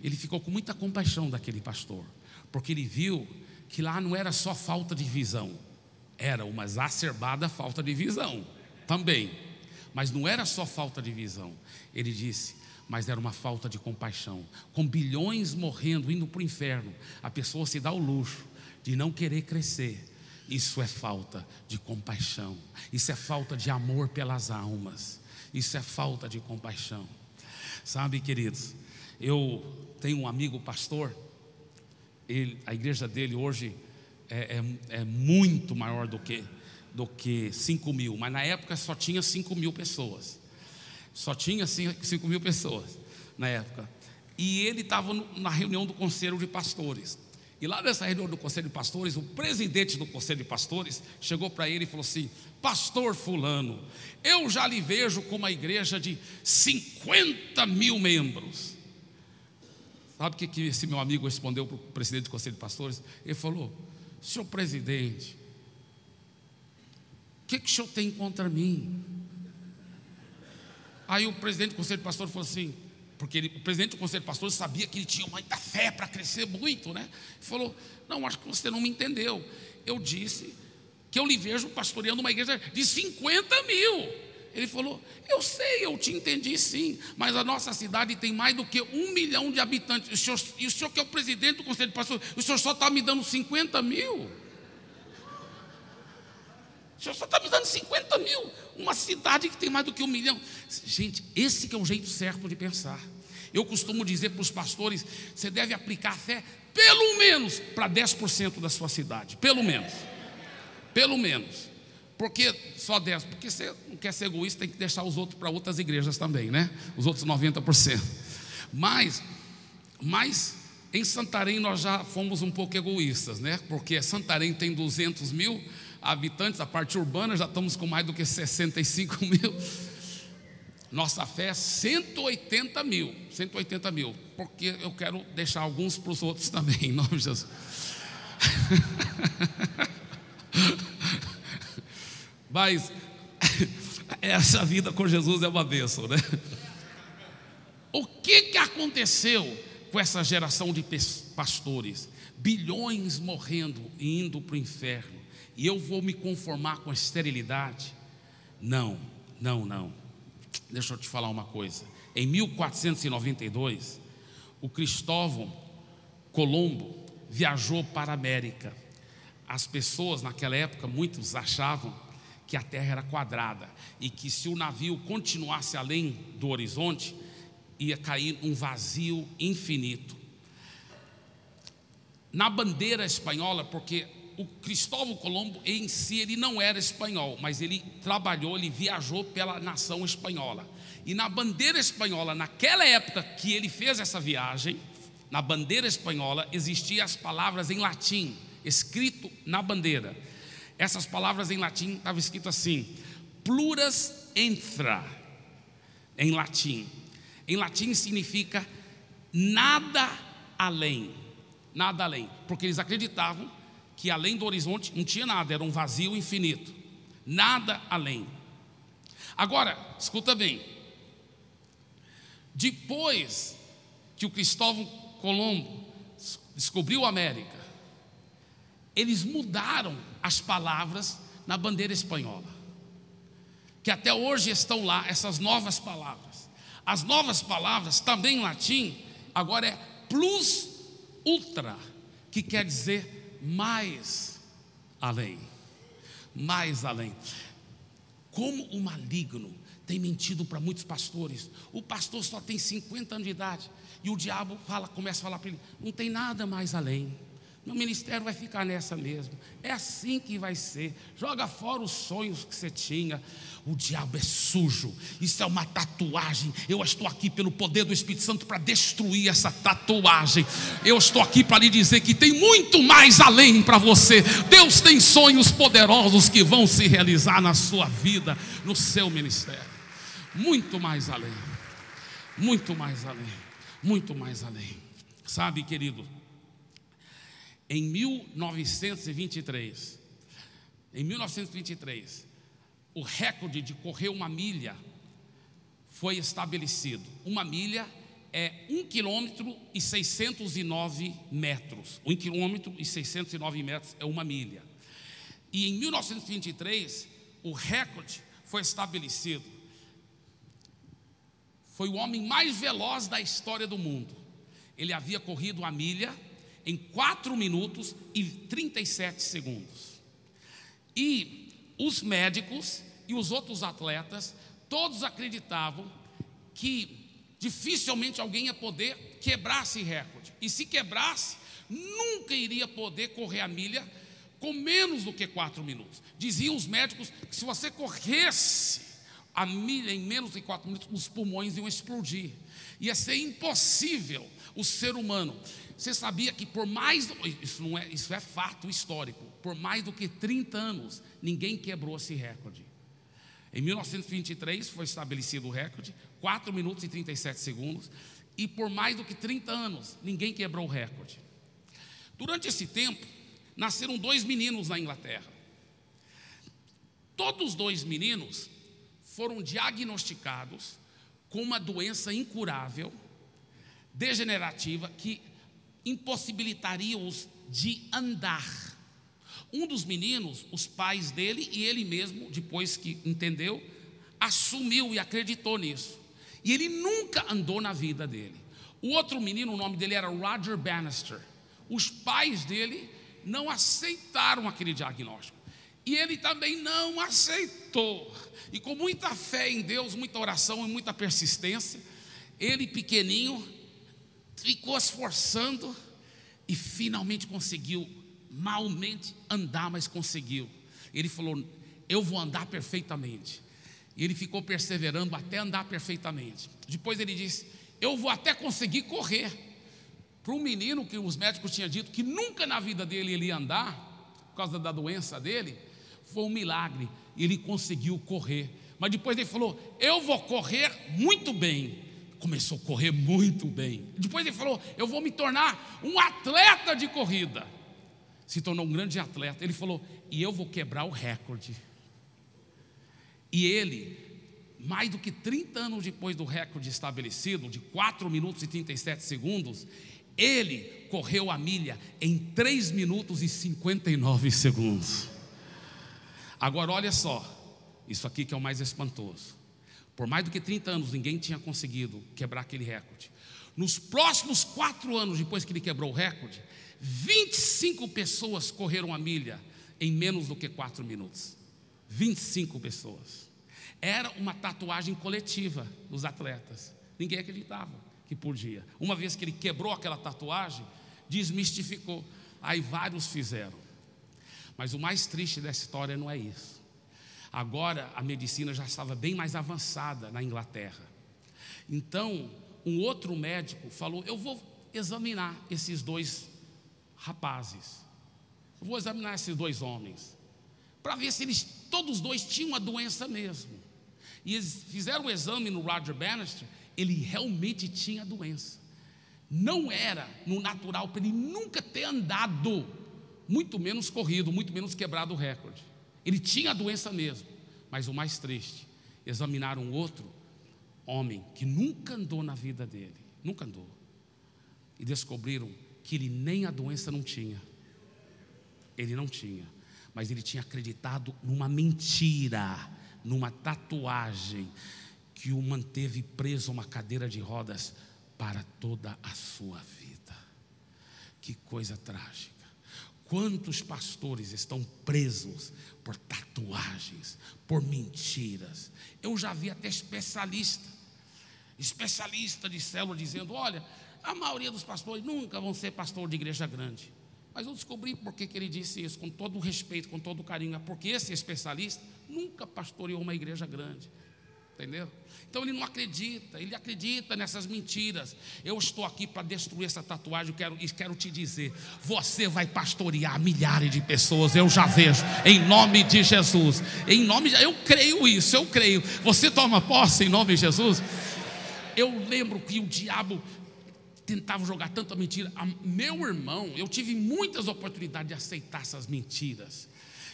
ele ficou com muita compaixão daquele pastor, porque ele viu que lá não era só falta de visão, era uma exacerbada falta de visão também. Mas não era só falta de visão. Ele disse, mas era uma falta de compaixão. Com bilhões morrendo, indo para o inferno, a pessoa se dá o luxo de não querer crescer. Isso é falta de compaixão. Isso é falta de amor pelas almas. Isso é falta de compaixão. Sabe, queridos, eu tenho um amigo pastor, ele, a igreja dele hoje é, é, é, muito maior do que, do que 5 mil, mas na época só tinha 5 mil pessoas. Só tinha 5 mil pessoas na época. E ele estava na reunião do conselho de pastores. E lá nessa reunião do Conselho de Pastores, o presidente do Conselho de Pastores chegou para ele e falou assim: Pastor Fulano, eu já lhe vejo com uma igreja de 50 mil membros. Sabe o que, que esse meu amigo respondeu para o presidente do Conselho de Pastores? Ele falou: Senhor presidente, o que, que o senhor tem contra mim? Aí o presidente do Conselho de Pastores falou assim: porque ele, o presidente do conselho de pastores sabia que ele tinha muita fé para crescer muito, né? Ele falou: Não, acho que você não me entendeu. Eu disse que eu lhe vejo pastoreando uma igreja de 50 mil. Ele falou: Eu sei, eu te entendi sim, mas a nossa cidade tem mais do que um milhão de habitantes. O senhor, e o senhor que é o presidente do conselho de pastores, o senhor só está me dando 50 mil. O senhor só está me dando 50 mil. Uma cidade que tem mais do que um milhão. Gente, esse que é o jeito certo de pensar. Eu costumo dizer para os pastores: você deve aplicar fé pelo menos para 10% da sua cidade. Pelo menos. Pelo menos. Porque só 10%. Porque você não quer ser egoísta, tem que deixar os outros para outras igrejas também, né? Os outros 90%. Mas, mas em Santarém nós já fomos um pouco egoístas, né? Porque Santarém tem 200 mil habitantes, a parte urbana já estamos com mais do que 65 [laughs] mil. Nossa fé é 180 mil, 180 mil, porque eu quero deixar alguns para os outros também, em nome de Jesus. [laughs] Mas [laughs] essa vida com Jesus é uma bênção, né? O que, que aconteceu com essa geração de pastores? Bilhões morrendo e indo para o inferno. E eu vou me conformar com a esterilidade? Não, não, não. Deixa eu te falar uma coisa. Em 1492, o Cristóvão Colombo viajou para a América. As pessoas naquela época, muitos achavam que a terra era quadrada e que se o navio continuasse além do horizonte, ia cair um vazio infinito. Na bandeira espanhola, porque o Cristóvão Colombo em si ele não era espanhol, mas ele trabalhou, ele viajou pela nação espanhola. E na bandeira espanhola, naquela época que ele fez essa viagem, na bandeira espanhola existiam as palavras em latim, escrito na bandeira. Essas palavras em latim estavam escrito assim: pluras entra, em latim. Em latim significa nada além. Nada além. Porque eles acreditavam que além do horizonte não tinha nada, era um vazio infinito. Nada além. Agora, escuta bem. Depois que o Cristóvão Colombo descobriu a América, eles mudaram as palavras na bandeira espanhola. Que até hoje estão lá essas novas palavras. As novas palavras, também em latim, agora é plus ultra, que quer dizer mais além. Mais além. Como o maligno tem mentido para muitos pastores. O pastor só tem 50 anos de idade. E o diabo fala, começa a falar para ele: não tem nada mais além. Meu ministério vai ficar nessa mesmo. É assim que vai ser. Joga fora os sonhos que você tinha. O diabo é sujo. Isso é uma tatuagem. Eu estou aqui pelo poder do Espírito Santo para destruir essa tatuagem. Eu estou aqui para lhe dizer que tem muito mais além para você. Deus tem sonhos poderosos que vão se realizar na sua vida, no seu ministério. Muito mais além. Muito mais além. Muito mais além. Sabe, querido? Em 1923, em 1923, o recorde de correr uma milha foi estabelecido. Uma milha é 1 quilômetro e 609 metros. 1 quilômetro e 609 metros é uma milha. E em 1923, o recorde foi estabelecido. Foi o homem mais veloz da história do mundo. Ele havia corrido a milha em 4 minutos e 37 segundos. E os médicos e os outros atletas, todos acreditavam que dificilmente alguém ia poder quebrar esse recorde. E se quebrasse, nunca iria poder correr a milha com menos do que 4 minutos. Diziam os médicos que se você corresse a milha em menos de 4 minutos, os pulmões iam explodir. Ia ser impossível o ser humano você sabia que por mais isso não é isso é fato histórico. Por mais do que 30 anos, ninguém quebrou esse recorde. Em 1923 foi estabelecido o recorde, 4 minutos e 37 segundos, e por mais do que 30 anos, ninguém quebrou o recorde. Durante esse tempo, nasceram dois meninos na Inglaterra. Todos os dois meninos foram diagnosticados com uma doença incurável, degenerativa, que impossibilitaria-os de andar. Um dos meninos, os pais dele e ele mesmo, depois que entendeu, assumiu e acreditou nisso. E ele nunca andou na vida dele. O outro menino, o nome dele era Roger Bannister. Os pais dele não aceitaram aquele diagnóstico. E ele também não aceitou. E com muita fé em Deus, muita oração e muita persistência, ele pequenininho ficou esforçando e finalmente conseguiu, malmente andar, mas conseguiu. Ele falou: Eu vou andar perfeitamente. E ele ficou perseverando até andar perfeitamente. Depois ele disse: Eu vou até conseguir correr. Para um menino que os médicos tinham dito que nunca na vida dele ele ia andar, por causa da doença dele, foi um milagre. Ele conseguiu correr. Mas depois ele falou: Eu vou correr muito bem. Começou a correr muito bem. Depois ele falou: Eu vou me tornar um atleta de corrida. Se tornou um grande atleta. Ele falou: E eu vou quebrar o recorde. E ele, mais do que 30 anos depois do recorde estabelecido, de 4 minutos e 37 segundos, ele correu a milha em 3 minutos e 59 segundos. Agora olha só, isso aqui que é o mais espantoso. Por mais do que 30 anos ninguém tinha conseguido quebrar aquele recorde. Nos próximos quatro anos depois que ele quebrou o recorde, 25 pessoas correram a milha em menos do que quatro minutos. 25 pessoas. Era uma tatuagem coletiva dos atletas. Ninguém acreditava que podia. Uma vez que ele quebrou aquela tatuagem, desmistificou. Aí vários fizeram. Mas o mais triste dessa história não é isso. Agora a medicina já estava bem mais avançada na Inglaterra. Então, um outro médico falou: Eu vou examinar esses dois rapazes. Eu vou examinar esses dois homens para ver se eles todos dois tinham a doença mesmo. E eles fizeram o exame no Roger Bannister, ele realmente tinha a doença. Não era no natural para ele nunca ter andado, muito menos corrido, muito menos quebrado o recorde. Ele tinha a doença mesmo. Mas o mais triste, examinaram outro homem que nunca andou na vida dele, nunca andou. E descobriram que ele nem a doença não tinha. Ele não tinha mas ele tinha acreditado numa mentira, numa tatuagem que o manteve preso a uma cadeira de rodas para toda a sua vida. Que coisa trágica. Quantos pastores estão presos por tatuagens, por mentiras? Eu já vi até especialista, especialista de célula dizendo: olha, a maioria dos pastores nunca vão ser pastor de igreja grande. Mas eu descobri por que, ele disse isso, com todo o respeito, com todo o carinho. É porque esse especialista nunca pastoreou uma igreja grande. Entendeu? Então ele não acredita, ele acredita nessas mentiras. Eu estou aqui para destruir essa tatuagem, quero, e quero te dizer: você vai pastorear milhares de pessoas, eu já vejo, em nome de Jesus. Em nome de, eu creio isso, eu creio. Você toma posse em nome de Jesus? Eu lembro que o diabo tentava jogar tanta mentira. meu irmão, eu tive muitas oportunidades de aceitar essas mentiras.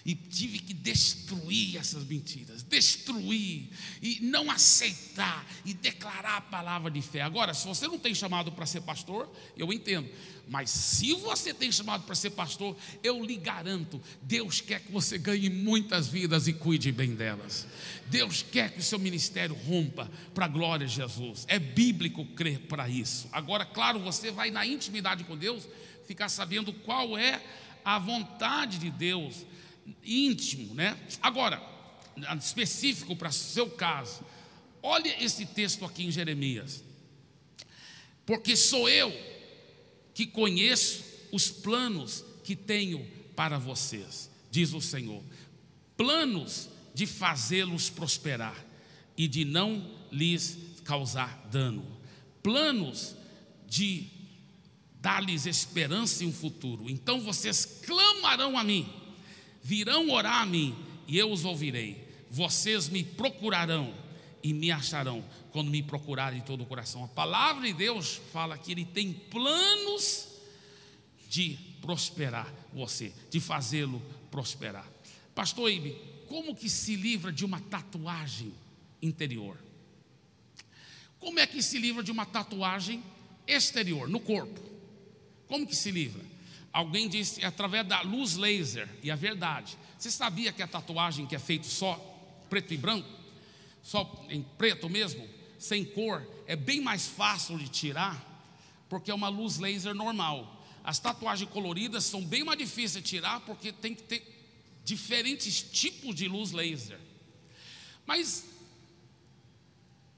E tive que destruir essas mentiras, destruir e não aceitar e declarar a palavra de fé. Agora, se você não tem chamado para ser pastor, eu entendo. Mas se você tem chamado para ser pastor, eu lhe garanto, Deus quer que você ganhe muitas vidas e cuide bem delas. Deus quer que o seu ministério rompa para a glória de Jesus. É bíblico crer para isso. Agora, claro, você vai na intimidade com Deus ficar sabendo qual é a vontade de Deus íntimo, né? Agora, específico para seu caso. Olha esse texto aqui em Jeremias. Porque sou eu que conheço os planos que tenho para vocês, diz o Senhor. Planos de fazê-los prosperar e de não lhes causar dano. Planos de dar-lhes esperança e um futuro. Então vocês clamarão a mim, virão orar a mim e eu os ouvirei. Vocês me procurarão e me acharão quando me procurarem de todo o coração. A palavra de Deus fala que Ele tem planos de prosperar você, de fazê-lo prosperar. Pastor Ibe, como que se livra de uma tatuagem interior? Como é que se livra de uma tatuagem exterior, no corpo? Como que se livra? Alguém disse é através da luz laser, e a verdade. Você sabia que a tatuagem que é feito só preto e branco, só em preto mesmo, sem cor, é bem mais fácil de tirar, porque é uma luz laser normal. As tatuagens coloridas são bem mais difíceis de tirar, porque tem que ter diferentes tipos de luz laser. Mas,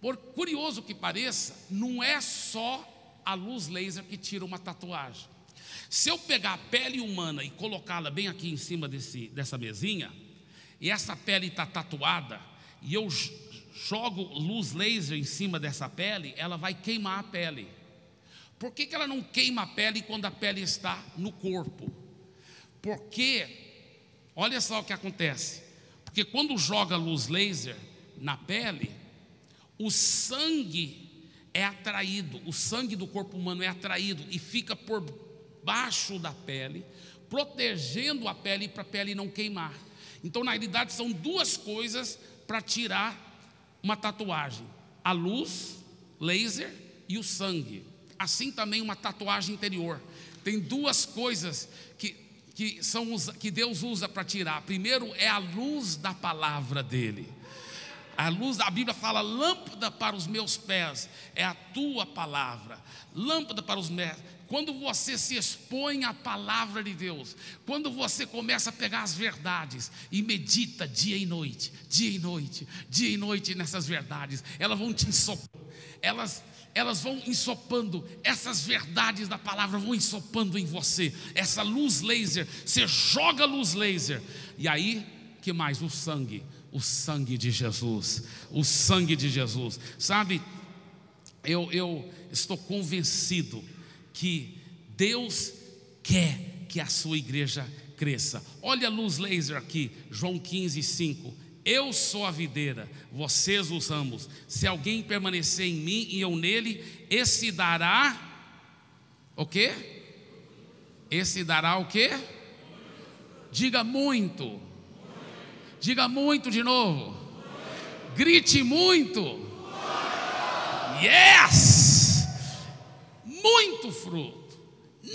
por curioso que pareça, não é só a luz laser que tira uma tatuagem. Se eu pegar a pele humana e colocá-la bem aqui em cima desse, dessa mesinha, e essa pele está tatuada, e eu jogo luz laser em cima dessa pele, ela vai queimar a pele. Por que, que ela não queima a pele quando a pele está no corpo? Porque, olha só o que acontece. Porque quando joga luz laser na pele, o sangue é atraído, o sangue do corpo humano é atraído e fica por baixo da pele, protegendo a pele para a pele não queimar. Então, na realidade, são duas coisas para tirar uma tatuagem: a luz, laser e o sangue. Assim também uma tatuagem interior. Tem duas coisas que, que, são, que Deus usa para tirar. Primeiro é a luz da palavra dele. A luz, a Bíblia fala, lâmpada para os meus pés é a tua palavra. Lâmpada para os meus quando você se expõe à palavra de Deus, quando você começa a pegar as verdades e medita dia e noite, dia e noite, dia e noite nessas verdades, elas vão te ensopando, elas, elas vão ensopando, essas verdades da palavra vão ensopando em você, essa luz laser, você joga luz laser, e aí, que mais? O sangue, o sangue de Jesus, o sangue de Jesus, sabe? Eu, eu estou convencido que Deus quer que a sua igreja cresça. Olha a luz laser aqui, João 15, 5. Eu sou a videira, vocês os ramos. Se alguém permanecer em mim e eu nele, esse dará o quê? Esse dará o quê? Diga muito. Diga muito de novo. Grite muito. Yes! muito fruto.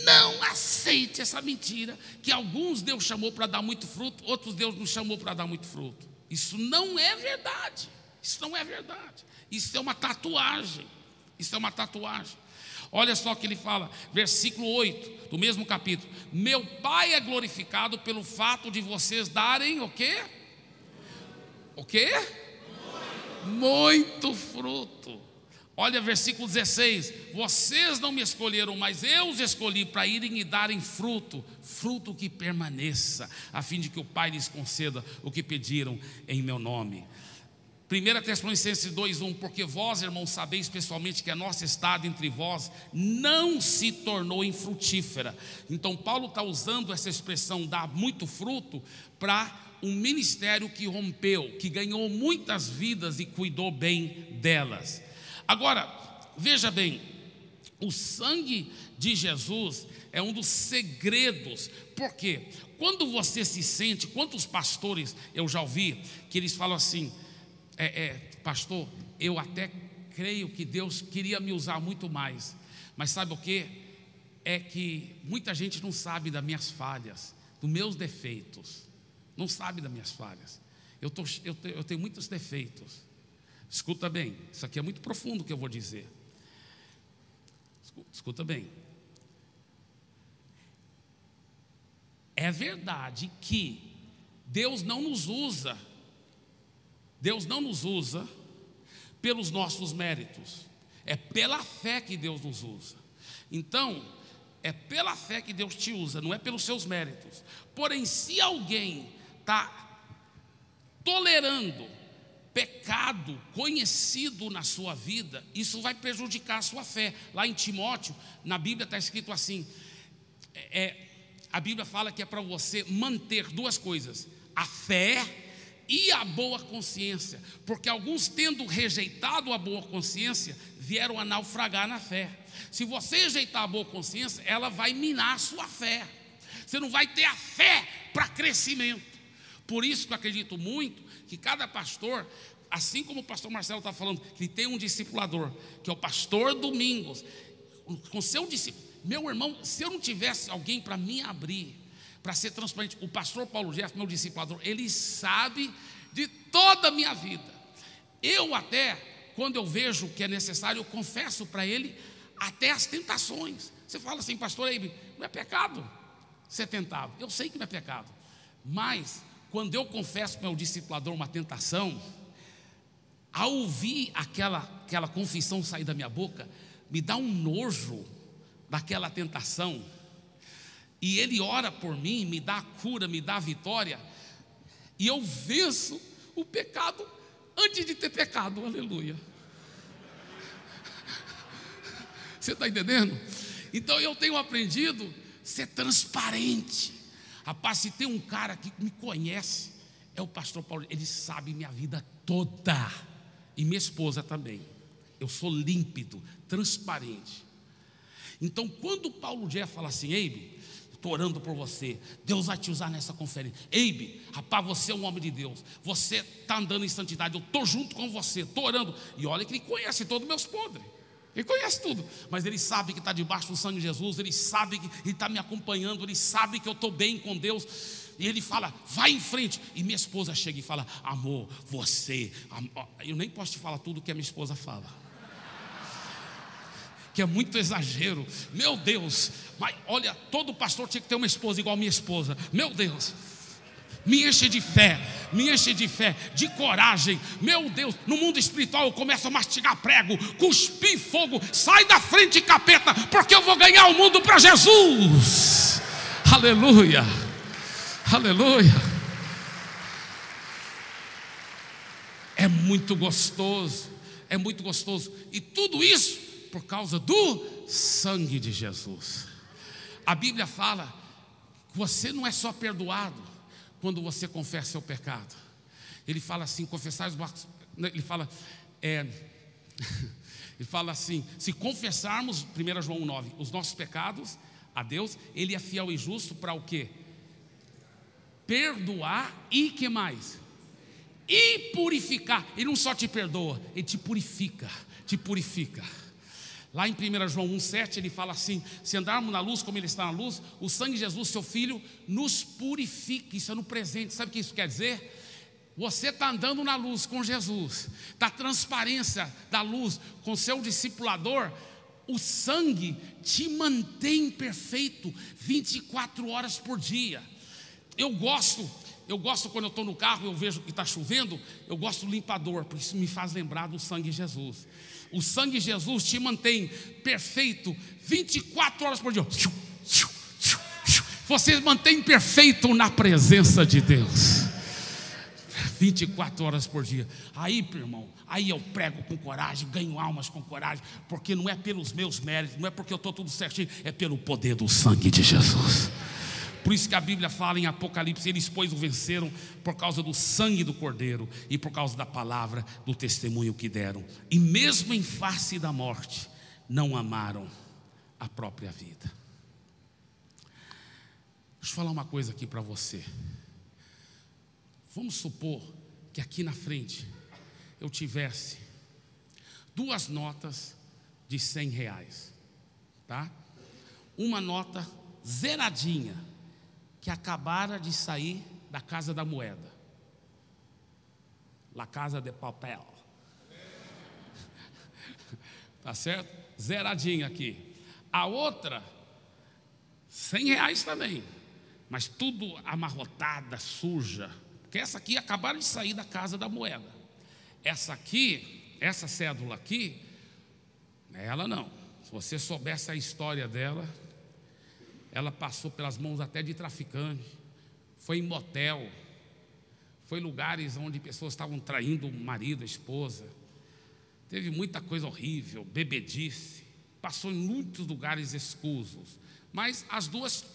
Não aceite essa mentira que alguns Deus chamou para dar muito fruto, outros Deus não chamou para dar muito fruto. Isso não é verdade. Isso não é verdade. Isso é uma tatuagem. Isso é uma tatuagem. Olha só o que ele fala, versículo 8 do mesmo capítulo. Meu Pai é glorificado pelo fato de vocês darem o quê? O quê? Muito fruto. Olha versículo 16: Vocês não me escolheram, mas eu os escolhi para irem e darem fruto, fruto que permaneça, a fim de que o Pai lhes conceda o que pediram em meu nome. 1 Tessalonicenses 2:1 Porque vós, irmãos, sabeis pessoalmente que a nossa estada entre vós não se tornou infrutífera. Então, Paulo está usando essa expressão dar muito fruto para um ministério que rompeu, que ganhou muitas vidas e cuidou bem delas. Agora, veja bem, o sangue de Jesus é um dos segredos, porque quando você se sente, quantos pastores eu já ouvi que eles falam assim, é, é, pastor, eu até creio que Deus queria me usar muito mais, mas sabe o que? É que muita gente não sabe das minhas falhas, dos meus defeitos, não sabe das minhas falhas. Eu, tô, eu, eu tenho muitos defeitos. Escuta bem, isso aqui é muito profundo que eu vou dizer. Escuta bem. É verdade que Deus não nos usa, Deus não nos usa pelos nossos méritos, é pela fé que Deus nos usa. Então, é pela fé que Deus te usa, não é pelos seus méritos. Porém, se alguém está tolerando pecado conhecido na sua vida, isso vai prejudicar a sua fé. Lá em Timóteo, na Bíblia está escrito assim: é, a Bíblia fala que é para você manter duas coisas: a fé e a boa consciência, porque alguns, tendo rejeitado a boa consciência, vieram a naufragar na fé. Se você rejeitar a boa consciência, ela vai minar a sua fé. Você não vai ter a fé para crescimento. Por isso que eu acredito muito que cada pastor, assim como o pastor Marcelo está falando, que tem um discipulador, que é o pastor Domingos, com seu discípulo. Meu irmão, se eu não tivesse alguém para me abrir, para ser transparente, o pastor Paulo Jeff, meu discipulador, ele sabe de toda a minha vida. Eu até, quando eu vejo que é necessário, eu confesso para ele até as tentações. Você fala assim, pastor, não é pecado ser tentado. Eu sei que não é pecado, mas quando eu confesso para o meu discipulador uma tentação, ao ouvir aquela, aquela confissão sair da minha boca, me dá um nojo daquela tentação. E ele ora por mim, me dá a cura, me dá a vitória, e eu venço o pecado antes de ter pecado, aleluia. Você está entendendo? Então eu tenho aprendido ser transparente. Rapaz, se tem um cara que me conhece, é o pastor Paulo, ele sabe minha vida toda, e minha esposa também. Eu sou límpido, transparente. Então, quando Paulo Jeff fala assim, Eibe, estou orando por você, Deus vai te usar nessa conferência. Eibe, rapaz, você é um homem de Deus, você está andando em santidade, eu estou junto com você, estou orando. E olha que ele conhece todos os meus podres. Ele conhece tudo, mas ele sabe que está debaixo do sangue de Jesus, ele sabe que está me acompanhando, ele sabe que eu estou bem com Deus. E ele fala, vai em frente. E minha esposa chega e fala, amor, você. Eu nem posso te falar tudo que a minha esposa fala. Que é muito exagero. Meu Deus, mas olha, todo pastor tinha que ter uma esposa igual a minha esposa. Meu Deus me enche de fé, me enche de fé, de coragem. Meu Deus, no mundo espiritual eu começo a mastigar prego, cuspir fogo, sai da frente, capeta, porque eu vou ganhar o mundo para Jesus. Aleluia, aleluia. É muito gostoso, é muito gostoso, e tudo isso por causa do sangue de Jesus. A Bíblia fala que você não é só perdoado, quando você confessa seu pecado. Ele fala assim, confessar os né, ele fala, é, [laughs] ele fala assim, se confessarmos, 1 João 9, os nossos pecados a Deus, Ele é fiel e justo para o quê? Perdoar e que mais? E purificar. Ele não só te perdoa, Ele te purifica, te purifica. Lá em 1 João 1,7 ele fala assim: se andarmos na luz como ele está na luz, o sangue de Jesus, seu filho, nos purifica. Isso é no presente. Sabe o que isso quer dizer? Você está andando na luz com Jesus, da transparência da luz com seu discipulador, o sangue te mantém perfeito 24 horas por dia. Eu gosto, eu gosto quando eu estou no carro, eu vejo que está chovendo, eu gosto do limpador, porque isso me faz lembrar do sangue de Jesus. O sangue de Jesus te mantém perfeito 24 horas por dia. Você mantém perfeito na presença de Deus. 24 horas por dia. Aí, irmão, aí eu prego com coragem, ganho almas com coragem, porque não é pelos meus méritos, não é porque eu estou tudo certinho, é pelo poder do sangue de Jesus. Por isso que a Bíblia fala em Apocalipse: eles, pois, o venceram por causa do sangue do Cordeiro e por causa da palavra do testemunho que deram. E mesmo em face da morte, não amaram a própria vida. Deixa eu falar uma coisa aqui para você. Vamos supor que aqui na frente eu tivesse duas notas de cem reais, tá? Uma nota zeradinha que acabara de sair da casa da moeda. La Casa de Papel. [laughs] Tá certo? Zeradinha aqui. A outra, cem reais também. Mas tudo amarrotada, suja. Porque essa aqui acabaram de sair da casa da moeda. Essa aqui, essa cédula aqui, ela não. Se você soubesse a história dela, ela passou pelas mãos até de traficante, foi em motel, foi em lugares onde pessoas estavam traindo o marido, a esposa. Teve muita coisa horrível, bebedice, passou em muitos lugares escusos. Mas as duas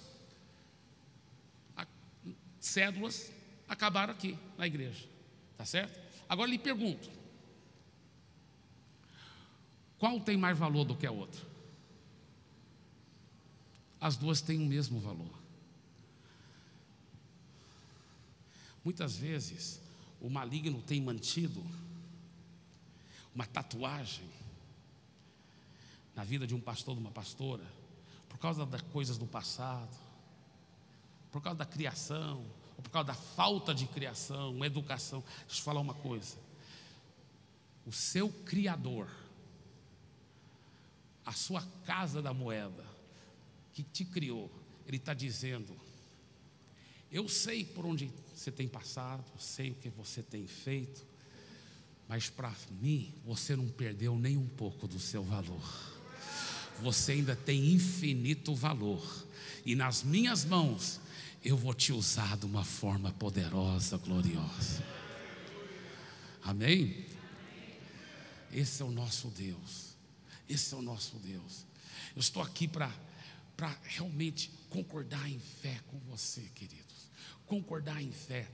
cédulas acabaram aqui na igreja. Tá certo? Agora lhe pergunto: qual tem mais valor do que a outra? As duas têm o mesmo valor. Muitas vezes, o maligno tem mantido uma tatuagem na vida de um pastor, de uma pastora, por causa das coisas do passado, por causa da criação, ou por causa da falta de criação, educação. Deixa eu falar uma coisa. O seu Criador, a sua casa da moeda, que te criou, Ele está dizendo: Eu sei por onde você tem passado, sei o que você tem feito, mas para mim você não perdeu nem um pouco do seu valor. Você ainda tem infinito valor, e nas minhas mãos eu vou te usar de uma forma poderosa, gloriosa. Amém? Esse é o nosso Deus. Esse é o nosso Deus. Eu estou aqui para realmente concordar em fé com você, queridos. Concordar em fé.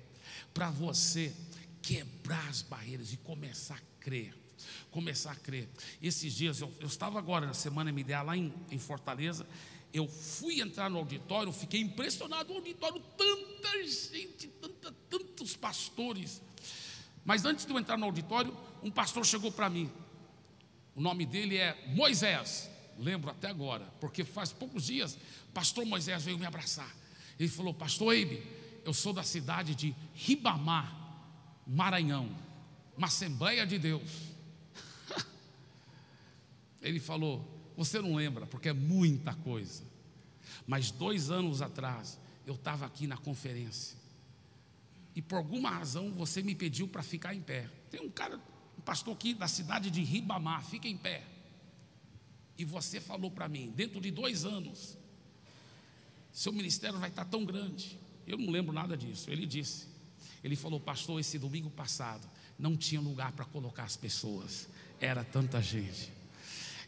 Para você quebrar as barreiras e começar a crer. Começar a crer. Esses dias, eu, eu estava agora na semana MDA lá em, em Fortaleza. Eu fui entrar no auditório, fiquei impressionado. O auditório, tanta gente, tanta, tantos pastores. Mas antes de eu entrar no auditório, um pastor chegou para mim. O nome dele é Moisés. Lembro até agora, porque faz poucos dias, pastor Moisés veio me abraçar. Ele falou: Pastor Eibe, eu sou da cidade de Ribamar, Maranhão, uma Assembleia de Deus. [laughs] Ele falou: Você não lembra, porque é muita coisa. Mas dois anos atrás, eu estava aqui na conferência. E por alguma razão você me pediu para ficar em pé. Tem um cara pastor aqui da cidade de Ribamar, fica em pé. E você falou para mim, dentro de dois anos, seu ministério vai estar tão grande. Eu não lembro nada disso. Ele disse. Ele falou, pastor, esse domingo passado não tinha lugar para colocar as pessoas. Era tanta gente.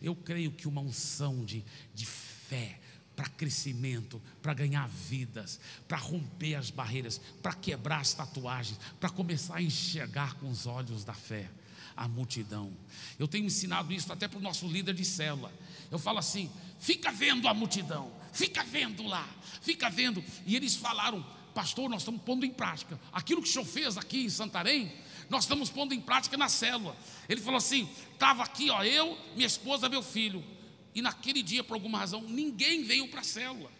Eu creio que uma unção de, de fé para crescimento, para ganhar vidas, para romper as barreiras, para quebrar as tatuagens, para começar a enxergar com os olhos da fé a multidão. Eu tenho ensinado isso até para o nosso líder de célula. Eu falo assim: fica vendo a multidão, fica vendo lá, fica vendo. E eles falaram, pastor, nós estamos pondo em prática aquilo que o senhor fez aqui em Santarém. Nós estamos pondo em prática na célula. Ele falou assim: estava aqui, ó, eu, minha esposa, meu filho. E naquele dia, por alguma razão, ninguém veio para a célula.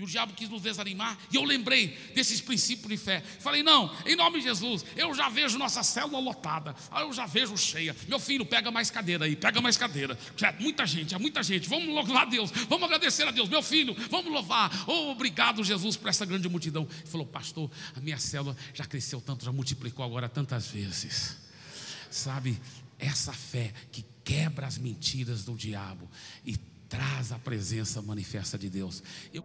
E o diabo quis nos desanimar. E eu lembrei desses princípios de fé. Falei, não, em nome de Jesus, eu já vejo nossa célula lotada. Eu já vejo cheia. Meu filho, pega mais cadeira aí, pega mais cadeira. É muita gente, é muita gente. Vamos louvar a Deus, vamos agradecer a Deus. Meu filho, vamos louvar. Oh, obrigado, Jesus, por essa grande multidão. Ele falou, pastor, a minha célula já cresceu tanto, já multiplicou agora tantas vezes. Sabe, essa fé que quebra as mentiras do diabo e traz a presença manifesta de Deus. Eu...